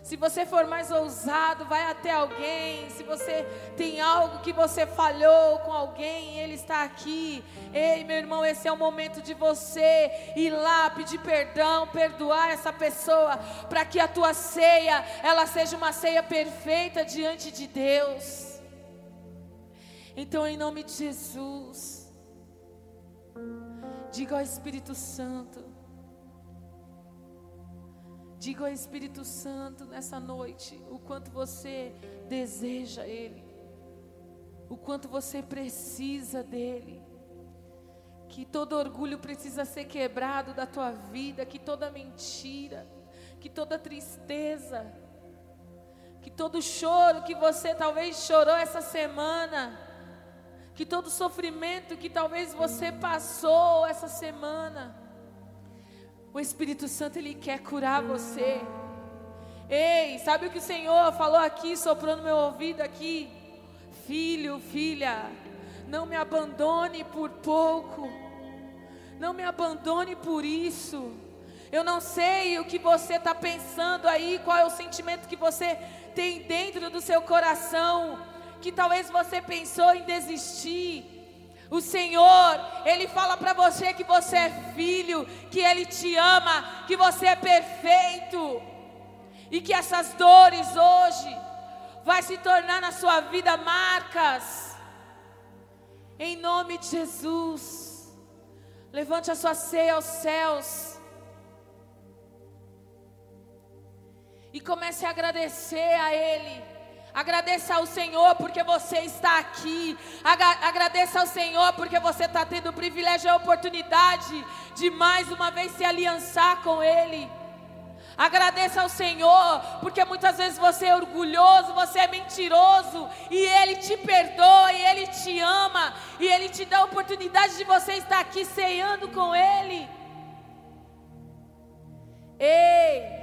Se você for mais ousado, vai até alguém. Se você tem algo que você falhou com alguém, ele está aqui. Ei, meu irmão, esse é o momento de você ir lá pedir perdão, perdoar essa pessoa, para que a tua ceia, ela seja uma ceia perfeita diante de Deus. Então, em nome de Jesus, diga ao Espírito Santo, Diga ao Espírito Santo nessa noite o quanto você deseja Ele, o quanto você precisa dEle, que todo orgulho precisa ser quebrado da tua vida, que toda mentira, que toda tristeza, que todo choro que você talvez chorou essa semana, que todo sofrimento que talvez você passou essa semana, o Espírito Santo ele quer curar você. Ei, sabe o que o Senhor falou aqui, soprou no meu ouvido aqui? Filho, filha, não me abandone por pouco. Não me abandone por isso. Eu não sei o que você está pensando aí, qual é o sentimento que você tem dentro do seu coração, que talvez você pensou em desistir. O Senhor, Ele fala para você que você é filho, que Ele te ama, que você é perfeito. E que essas dores hoje vai se tornar na sua vida marcas. Em nome de Jesus. Levante a sua ceia aos céus. E comece a agradecer a Ele Agradeça ao Senhor porque você está aqui. Agradeça ao Senhor porque você está tendo o privilégio e a oportunidade de mais uma vez se aliançar com Ele. Agradeça ao Senhor, porque muitas vezes você é orgulhoso, você é mentiroso, e Ele te perdoa, e Ele te ama, e Ele te dá a oportunidade de você estar aqui ceando com Ele. Ei!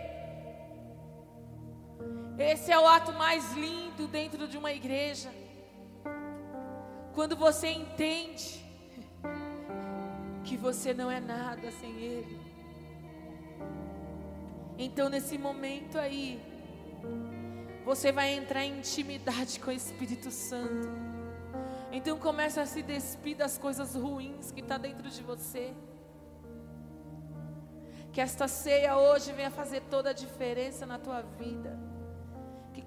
Esse é o ato mais lindo dentro de uma igreja. Quando você entende que você não é nada sem Ele. Então, nesse momento aí, você vai entrar em intimidade com o Espírito Santo. Então, começa a se despir das coisas ruins que está dentro de você. Que esta ceia hoje venha fazer toda a diferença na tua vida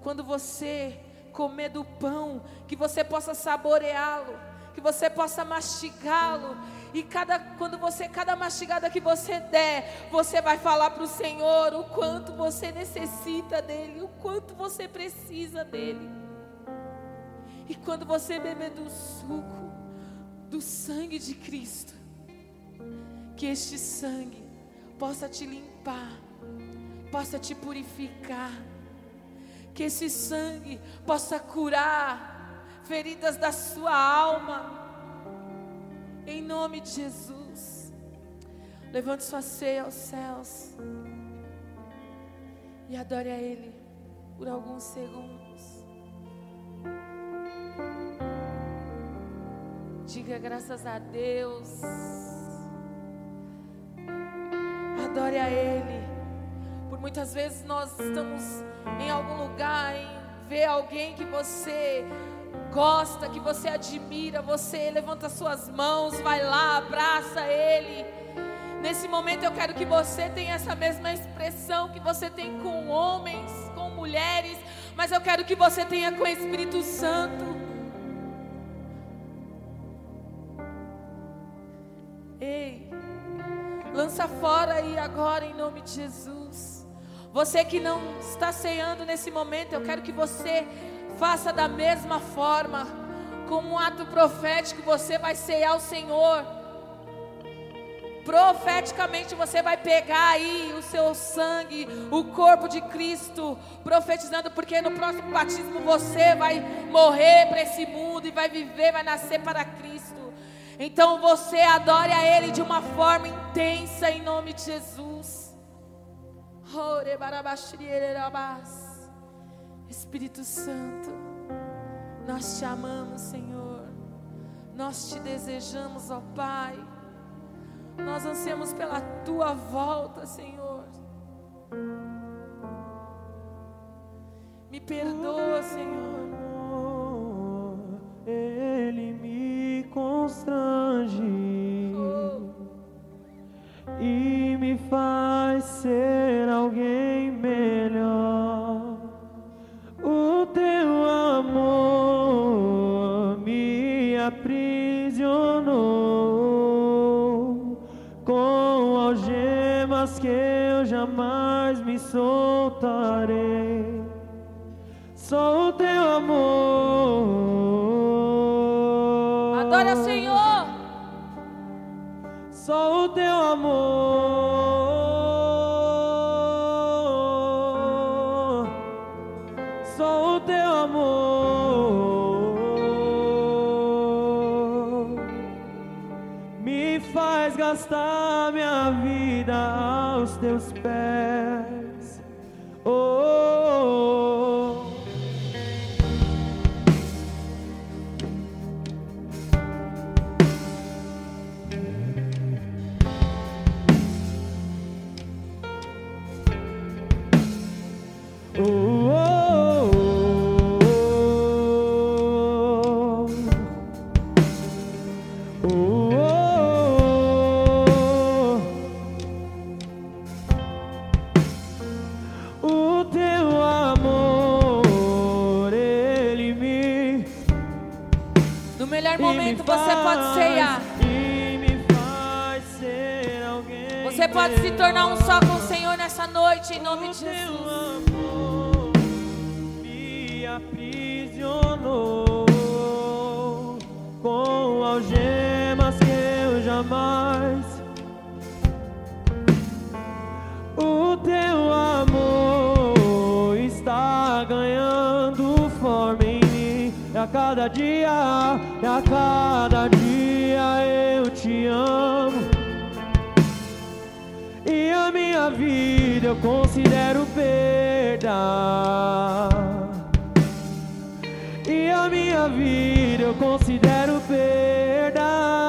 quando você comer do pão, que você possa saboreá-lo, que você possa mastigá-lo. E cada, quando você, cada mastigada que você der, você vai falar para o Senhor o quanto você necessita dele, o quanto você precisa dele. E quando você beber do suco, do sangue de Cristo, que este sangue possa te limpar, possa te purificar que esse sangue possa curar feridas da sua alma. Em nome de Jesus. Levante sua ceia aos céus. E adore a Ele por alguns segundos. Diga graças a Deus. Adore a Ele. Por muitas vezes nós estamos em algum lugar, em ver alguém que você gosta, que você admira, você levanta suas mãos, vai lá, abraça ele. Nesse momento eu quero que você tenha essa mesma expressão que você tem com homens, com mulheres, mas eu quero que você tenha com o Espírito Santo. Ei, lança fora aí agora em nome de Jesus. Você que não está ceando nesse momento, eu quero que você faça da mesma forma, como um ato profético, você vai cear o Senhor. Profeticamente você vai pegar aí o seu sangue, o corpo de Cristo, profetizando, porque no próximo batismo você vai morrer para esse mundo e vai viver, vai nascer para Cristo. Então você adore a Ele de uma forma intensa em nome de Jesus. Espírito Santo, nós te amamos, Senhor. Nós te desejamos, ó Pai. Nós ansiamos pela tua volta, Senhor. Me perdoa, Senhor. Ele me constrange e me faz ser alguém melhor. O teu amor me aprisionou com algemas que eu jamais me soltarei. Só o teu amor. Só o teu amor. Noite, em nome de Jesus. amor me aprisionou com algemas que eu jamais. O teu amor está ganhando forma em mim. E a cada dia, e a cada dia eu te amo. E a minha vida eu considero perda. E a minha vida eu considero perda.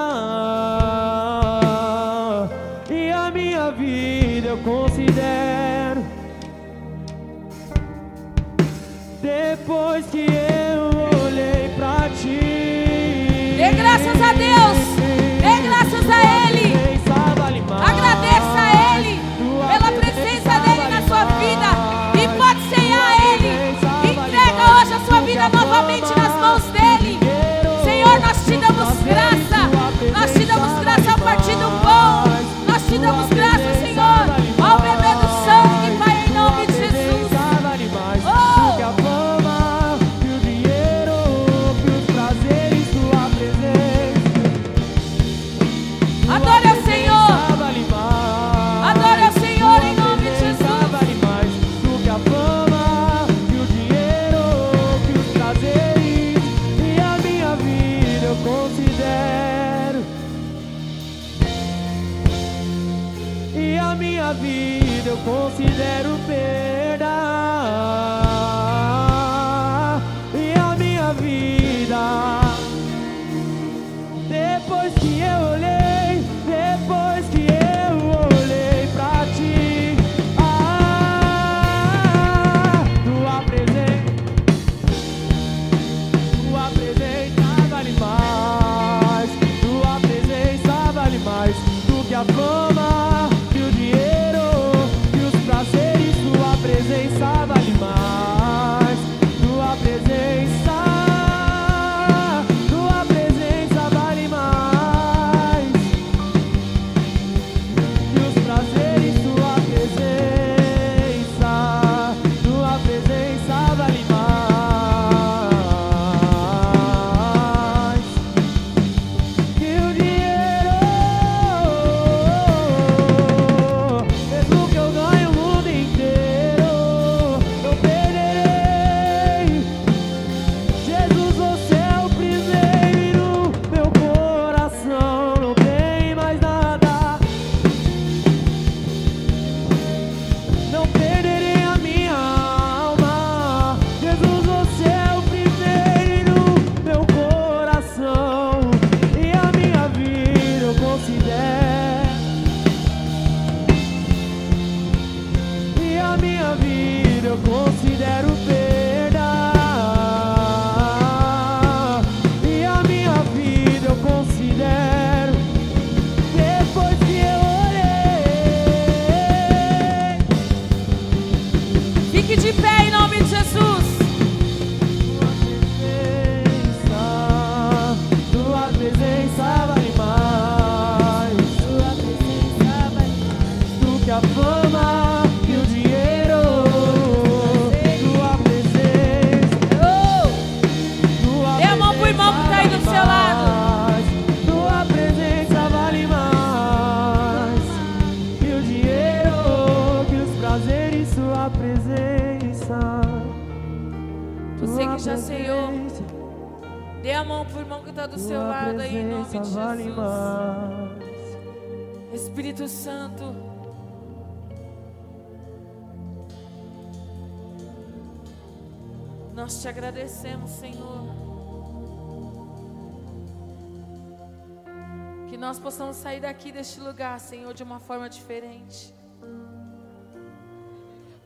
Possamos sair daqui deste lugar, Senhor, de uma forma diferente.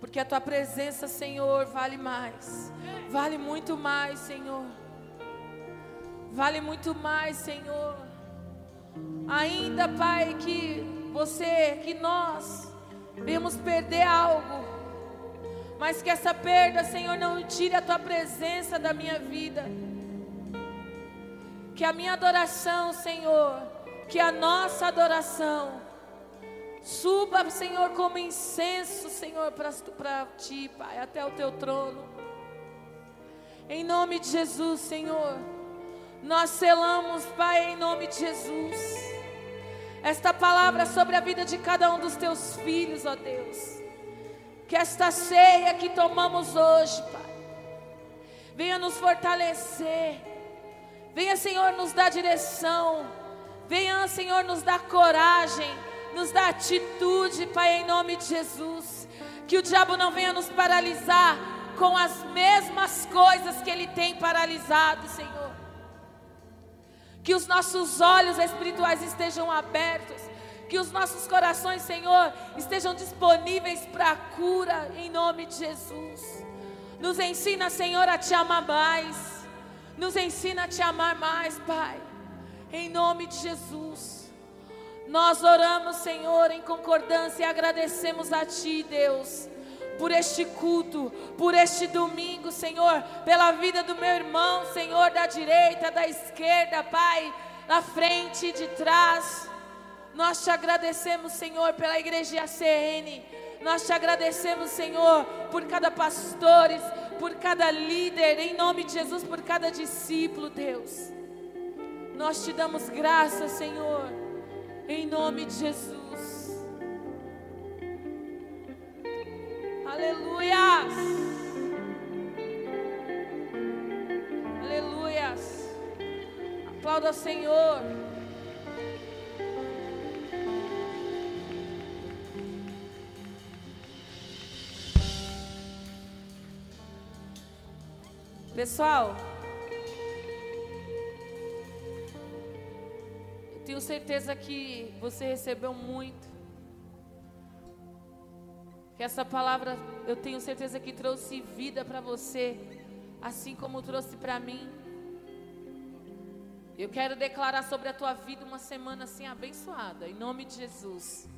Porque a tua presença, Senhor, vale mais. Vale muito mais, Senhor. Vale muito mais, Senhor. Ainda, Pai, que você, que nós vemos perder algo. Mas que essa perda, Senhor, não tire a tua presença da minha vida. Que a minha adoração, Senhor, que a nossa adoração suba, Senhor, como incenso, Senhor, para ti, Pai, até o teu trono. Em nome de Jesus, Senhor, nós selamos, Pai, em nome de Jesus, esta palavra sobre a vida de cada um dos teus filhos, ó Deus. Que esta ceia que tomamos hoje, Pai, venha nos fortalecer, venha, Senhor, nos dar direção Venha, Senhor, nos dar coragem, nos dar atitude, Pai, em nome de Jesus. Que o diabo não venha nos paralisar com as mesmas coisas que ele tem paralisado, Senhor. Que os nossos olhos espirituais estejam abertos. Que os nossos corações, Senhor, estejam disponíveis para a cura, em nome de Jesus. Nos ensina, Senhor, a te amar mais. Nos ensina a te amar mais, Pai. Em nome de Jesus. Nós oramos, Senhor, em concordância e agradecemos a Ti, Deus, por este culto, por este domingo, Senhor, pela vida do meu irmão, Senhor, da direita, da esquerda, Pai, na frente e de trás. Nós te agradecemos, Senhor, pela igreja ACN. Nós te agradecemos, Senhor, por cada pastor, por cada líder, em nome de Jesus, por cada discípulo, Deus. Nós te damos graça, Senhor, em nome de Jesus. Aleluias. Aleluias. Aplauda o Senhor. Pessoal, tenho certeza que você recebeu muito. Que essa palavra, eu tenho certeza que trouxe vida para você, assim como trouxe para mim. Eu quero declarar sobre a tua vida uma semana assim abençoada, em nome de Jesus.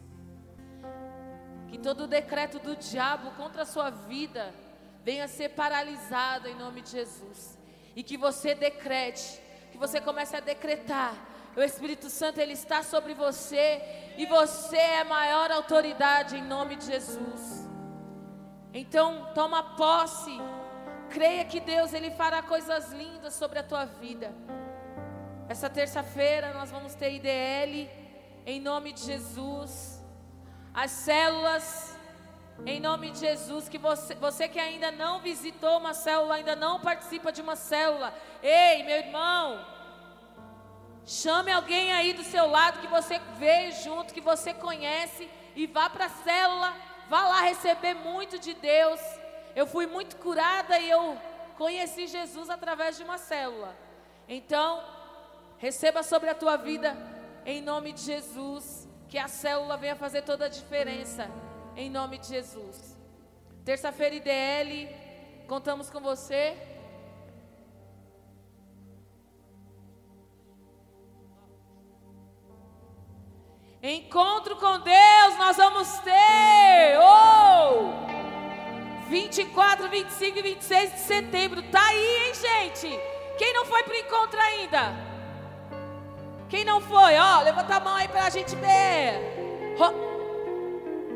Que todo decreto do diabo contra a sua vida venha ser paralisado em nome de Jesus. E que você decrete, que você comece a decretar o Espírito Santo ele está sobre você e você é a maior autoridade em nome de Jesus. Então, toma posse. Creia que Deus ele fará coisas lindas sobre a tua vida. Essa terça-feira nós vamos ter IDL em nome de Jesus. As células em nome de Jesus, que você, você que ainda não visitou uma célula, ainda não participa de uma célula. Ei, meu irmão, Chame alguém aí do seu lado que você veio junto, que você conhece e vá para a célula, vá lá receber muito de Deus. Eu fui muito curada e eu conheci Jesus através de uma célula. Então, receba sobre a tua vida em nome de Jesus, que a célula venha fazer toda a diferença em nome de Jesus. Terça-feira IDL, contamos com você. Encontro com Deus nós vamos ter. Oh! 24, 25 e 26 de setembro. Tá aí, hein, gente? Quem não foi para o encontro ainda? Quem não foi? Ó, levanta a mão aí para a gente ver.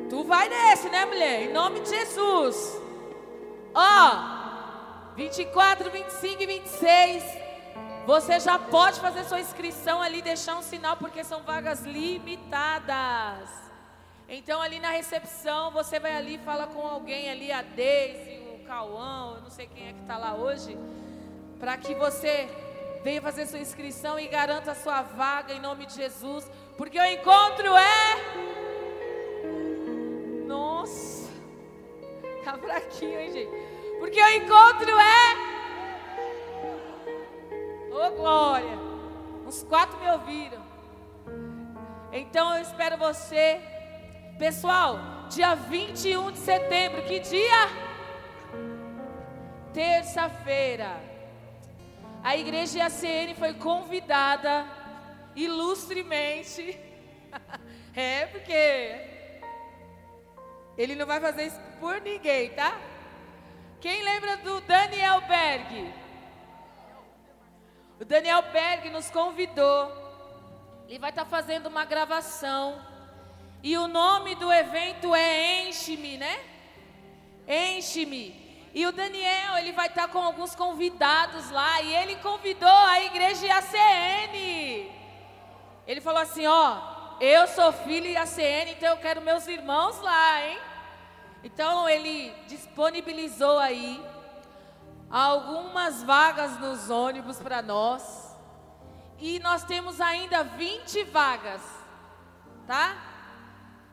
Tu vai nesse, né, mulher? Em nome de Jesus. Ó, 24, 25 e 26 você já pode fazer sua inscrição ali, deixar um sinal, porque são vagas limitadas. Então, ali na recepção, você vai ali, fala com alguém ali, a Deise, Cauã, eu não sei quem é que está lá hoje, para que você venha fazer sua inscrição e garanta a sua vaga em nome de Jesus, porque o encontro é. Nossa, tá fraquinho, hein, gente? Porque o encontro é. Oh, glória! Uns quatro me ouviram. Então eu espero você. Pessoal, dia 21 de setembro, que dia? Terça-feira. A igreja ACN foi convidada ilustremente. [LAUGHS] é, porque ele não vai fazer isso por ninguém, tá? Quem lembra do Daniel Berg? O Daniel Berg nos convidou. Ele vai estar tá fazendo uma gravação. E o nome do evento é Enche-me, né? Enche-me. E o Daniel, ele vai estar tá com alguns convidados lá. E ele convidou a igreja ACN. Ele falou assim: Ó, eu sou filho de ACN, então eu quero meus irmãos lá, hein? Então ele disponibilizou aí algumas vagas nos ônibus para nós. E nós temos ainda 20 vagas, tá?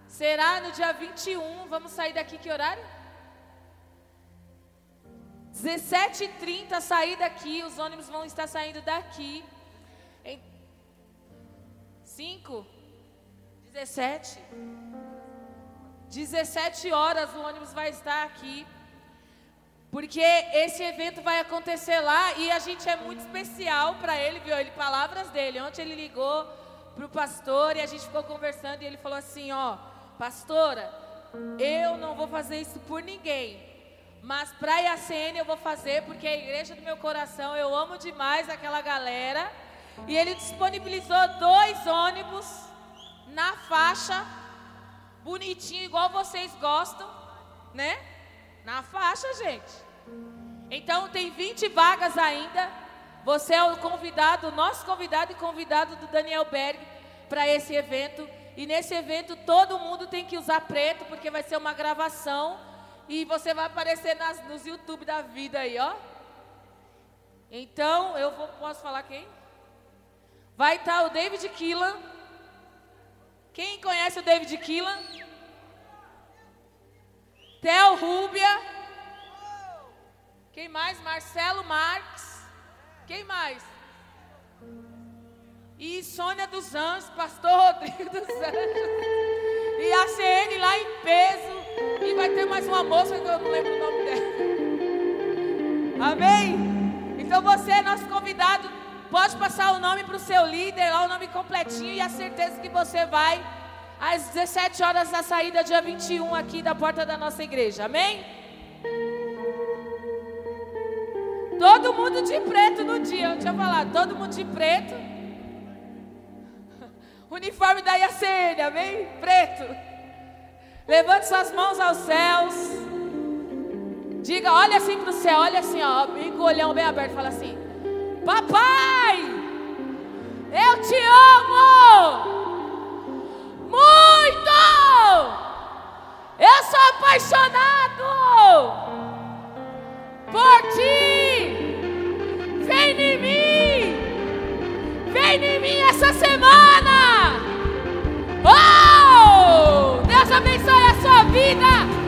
Será no dia 21. Vamos sair daqui que horário? 17h30 sair daqui. Os ônibus vão estar saindo daqui. Em 5, 17. 17 horas o ônibus vai estar aqui. Porque esse evento vai acontecer lá e a gente é muito especial para ele, viu? Ele palavras dele. Ontem ele ligou para o pastor e a gente ficou conversando e ele falou assim, ó, pastora, eu não vou fazer isso por ninguém. Mas para a IACN eu vou fazer porque é a igreja do meu coração, eu amo demais aquela galera. E ele disponibilizou dois ônibus na faixa, bonitinho, igual vocês gostam, né? Na faixa, gente. Então tem 20 vagas ainda. Você é o convidado, nosso convidado e convidado do Daniel Berg para esse evento. E nesse evento todo mundo tem que usar preto, porque vai ser uma gravação. E você vai aparecer nas, nos YouTube da vida aí, ó. Então, eu vou, posso falar quem? Vai estar tá o David Killan. Quem conhece o David Killan? Theo Rúbia. Quem mais? Marcelo Marques. Quem mais? E Sônia dos Anjos, pastor Rodrigo dos Anjos. E a CN lá em peso. E vai ter mais uma moça que eu não lembro o nome dela. Amém? Então você, nosso convidado, pode passar o nome para o seu líder, lá o nome completinho e a certeza que você vai às 17 horas da saída, dia 21, aqui da porta da nossa igreja. Amém? Todo mundo de preto no dia, eu tinha falado, todo mundo de preto. [LAUGHS] Uniforme da IACN, amém? Preto. Levante suas mãos aos céus. Diga, olha assim para o céu, olha assim, ó, bem com o olhão bem aberto, fala assim: Papai, eu te amo muito! Eu sou apaixonado por ti. Vem em mim. Vem em mim essa semana. Oh! Deus abençoe a sua vida.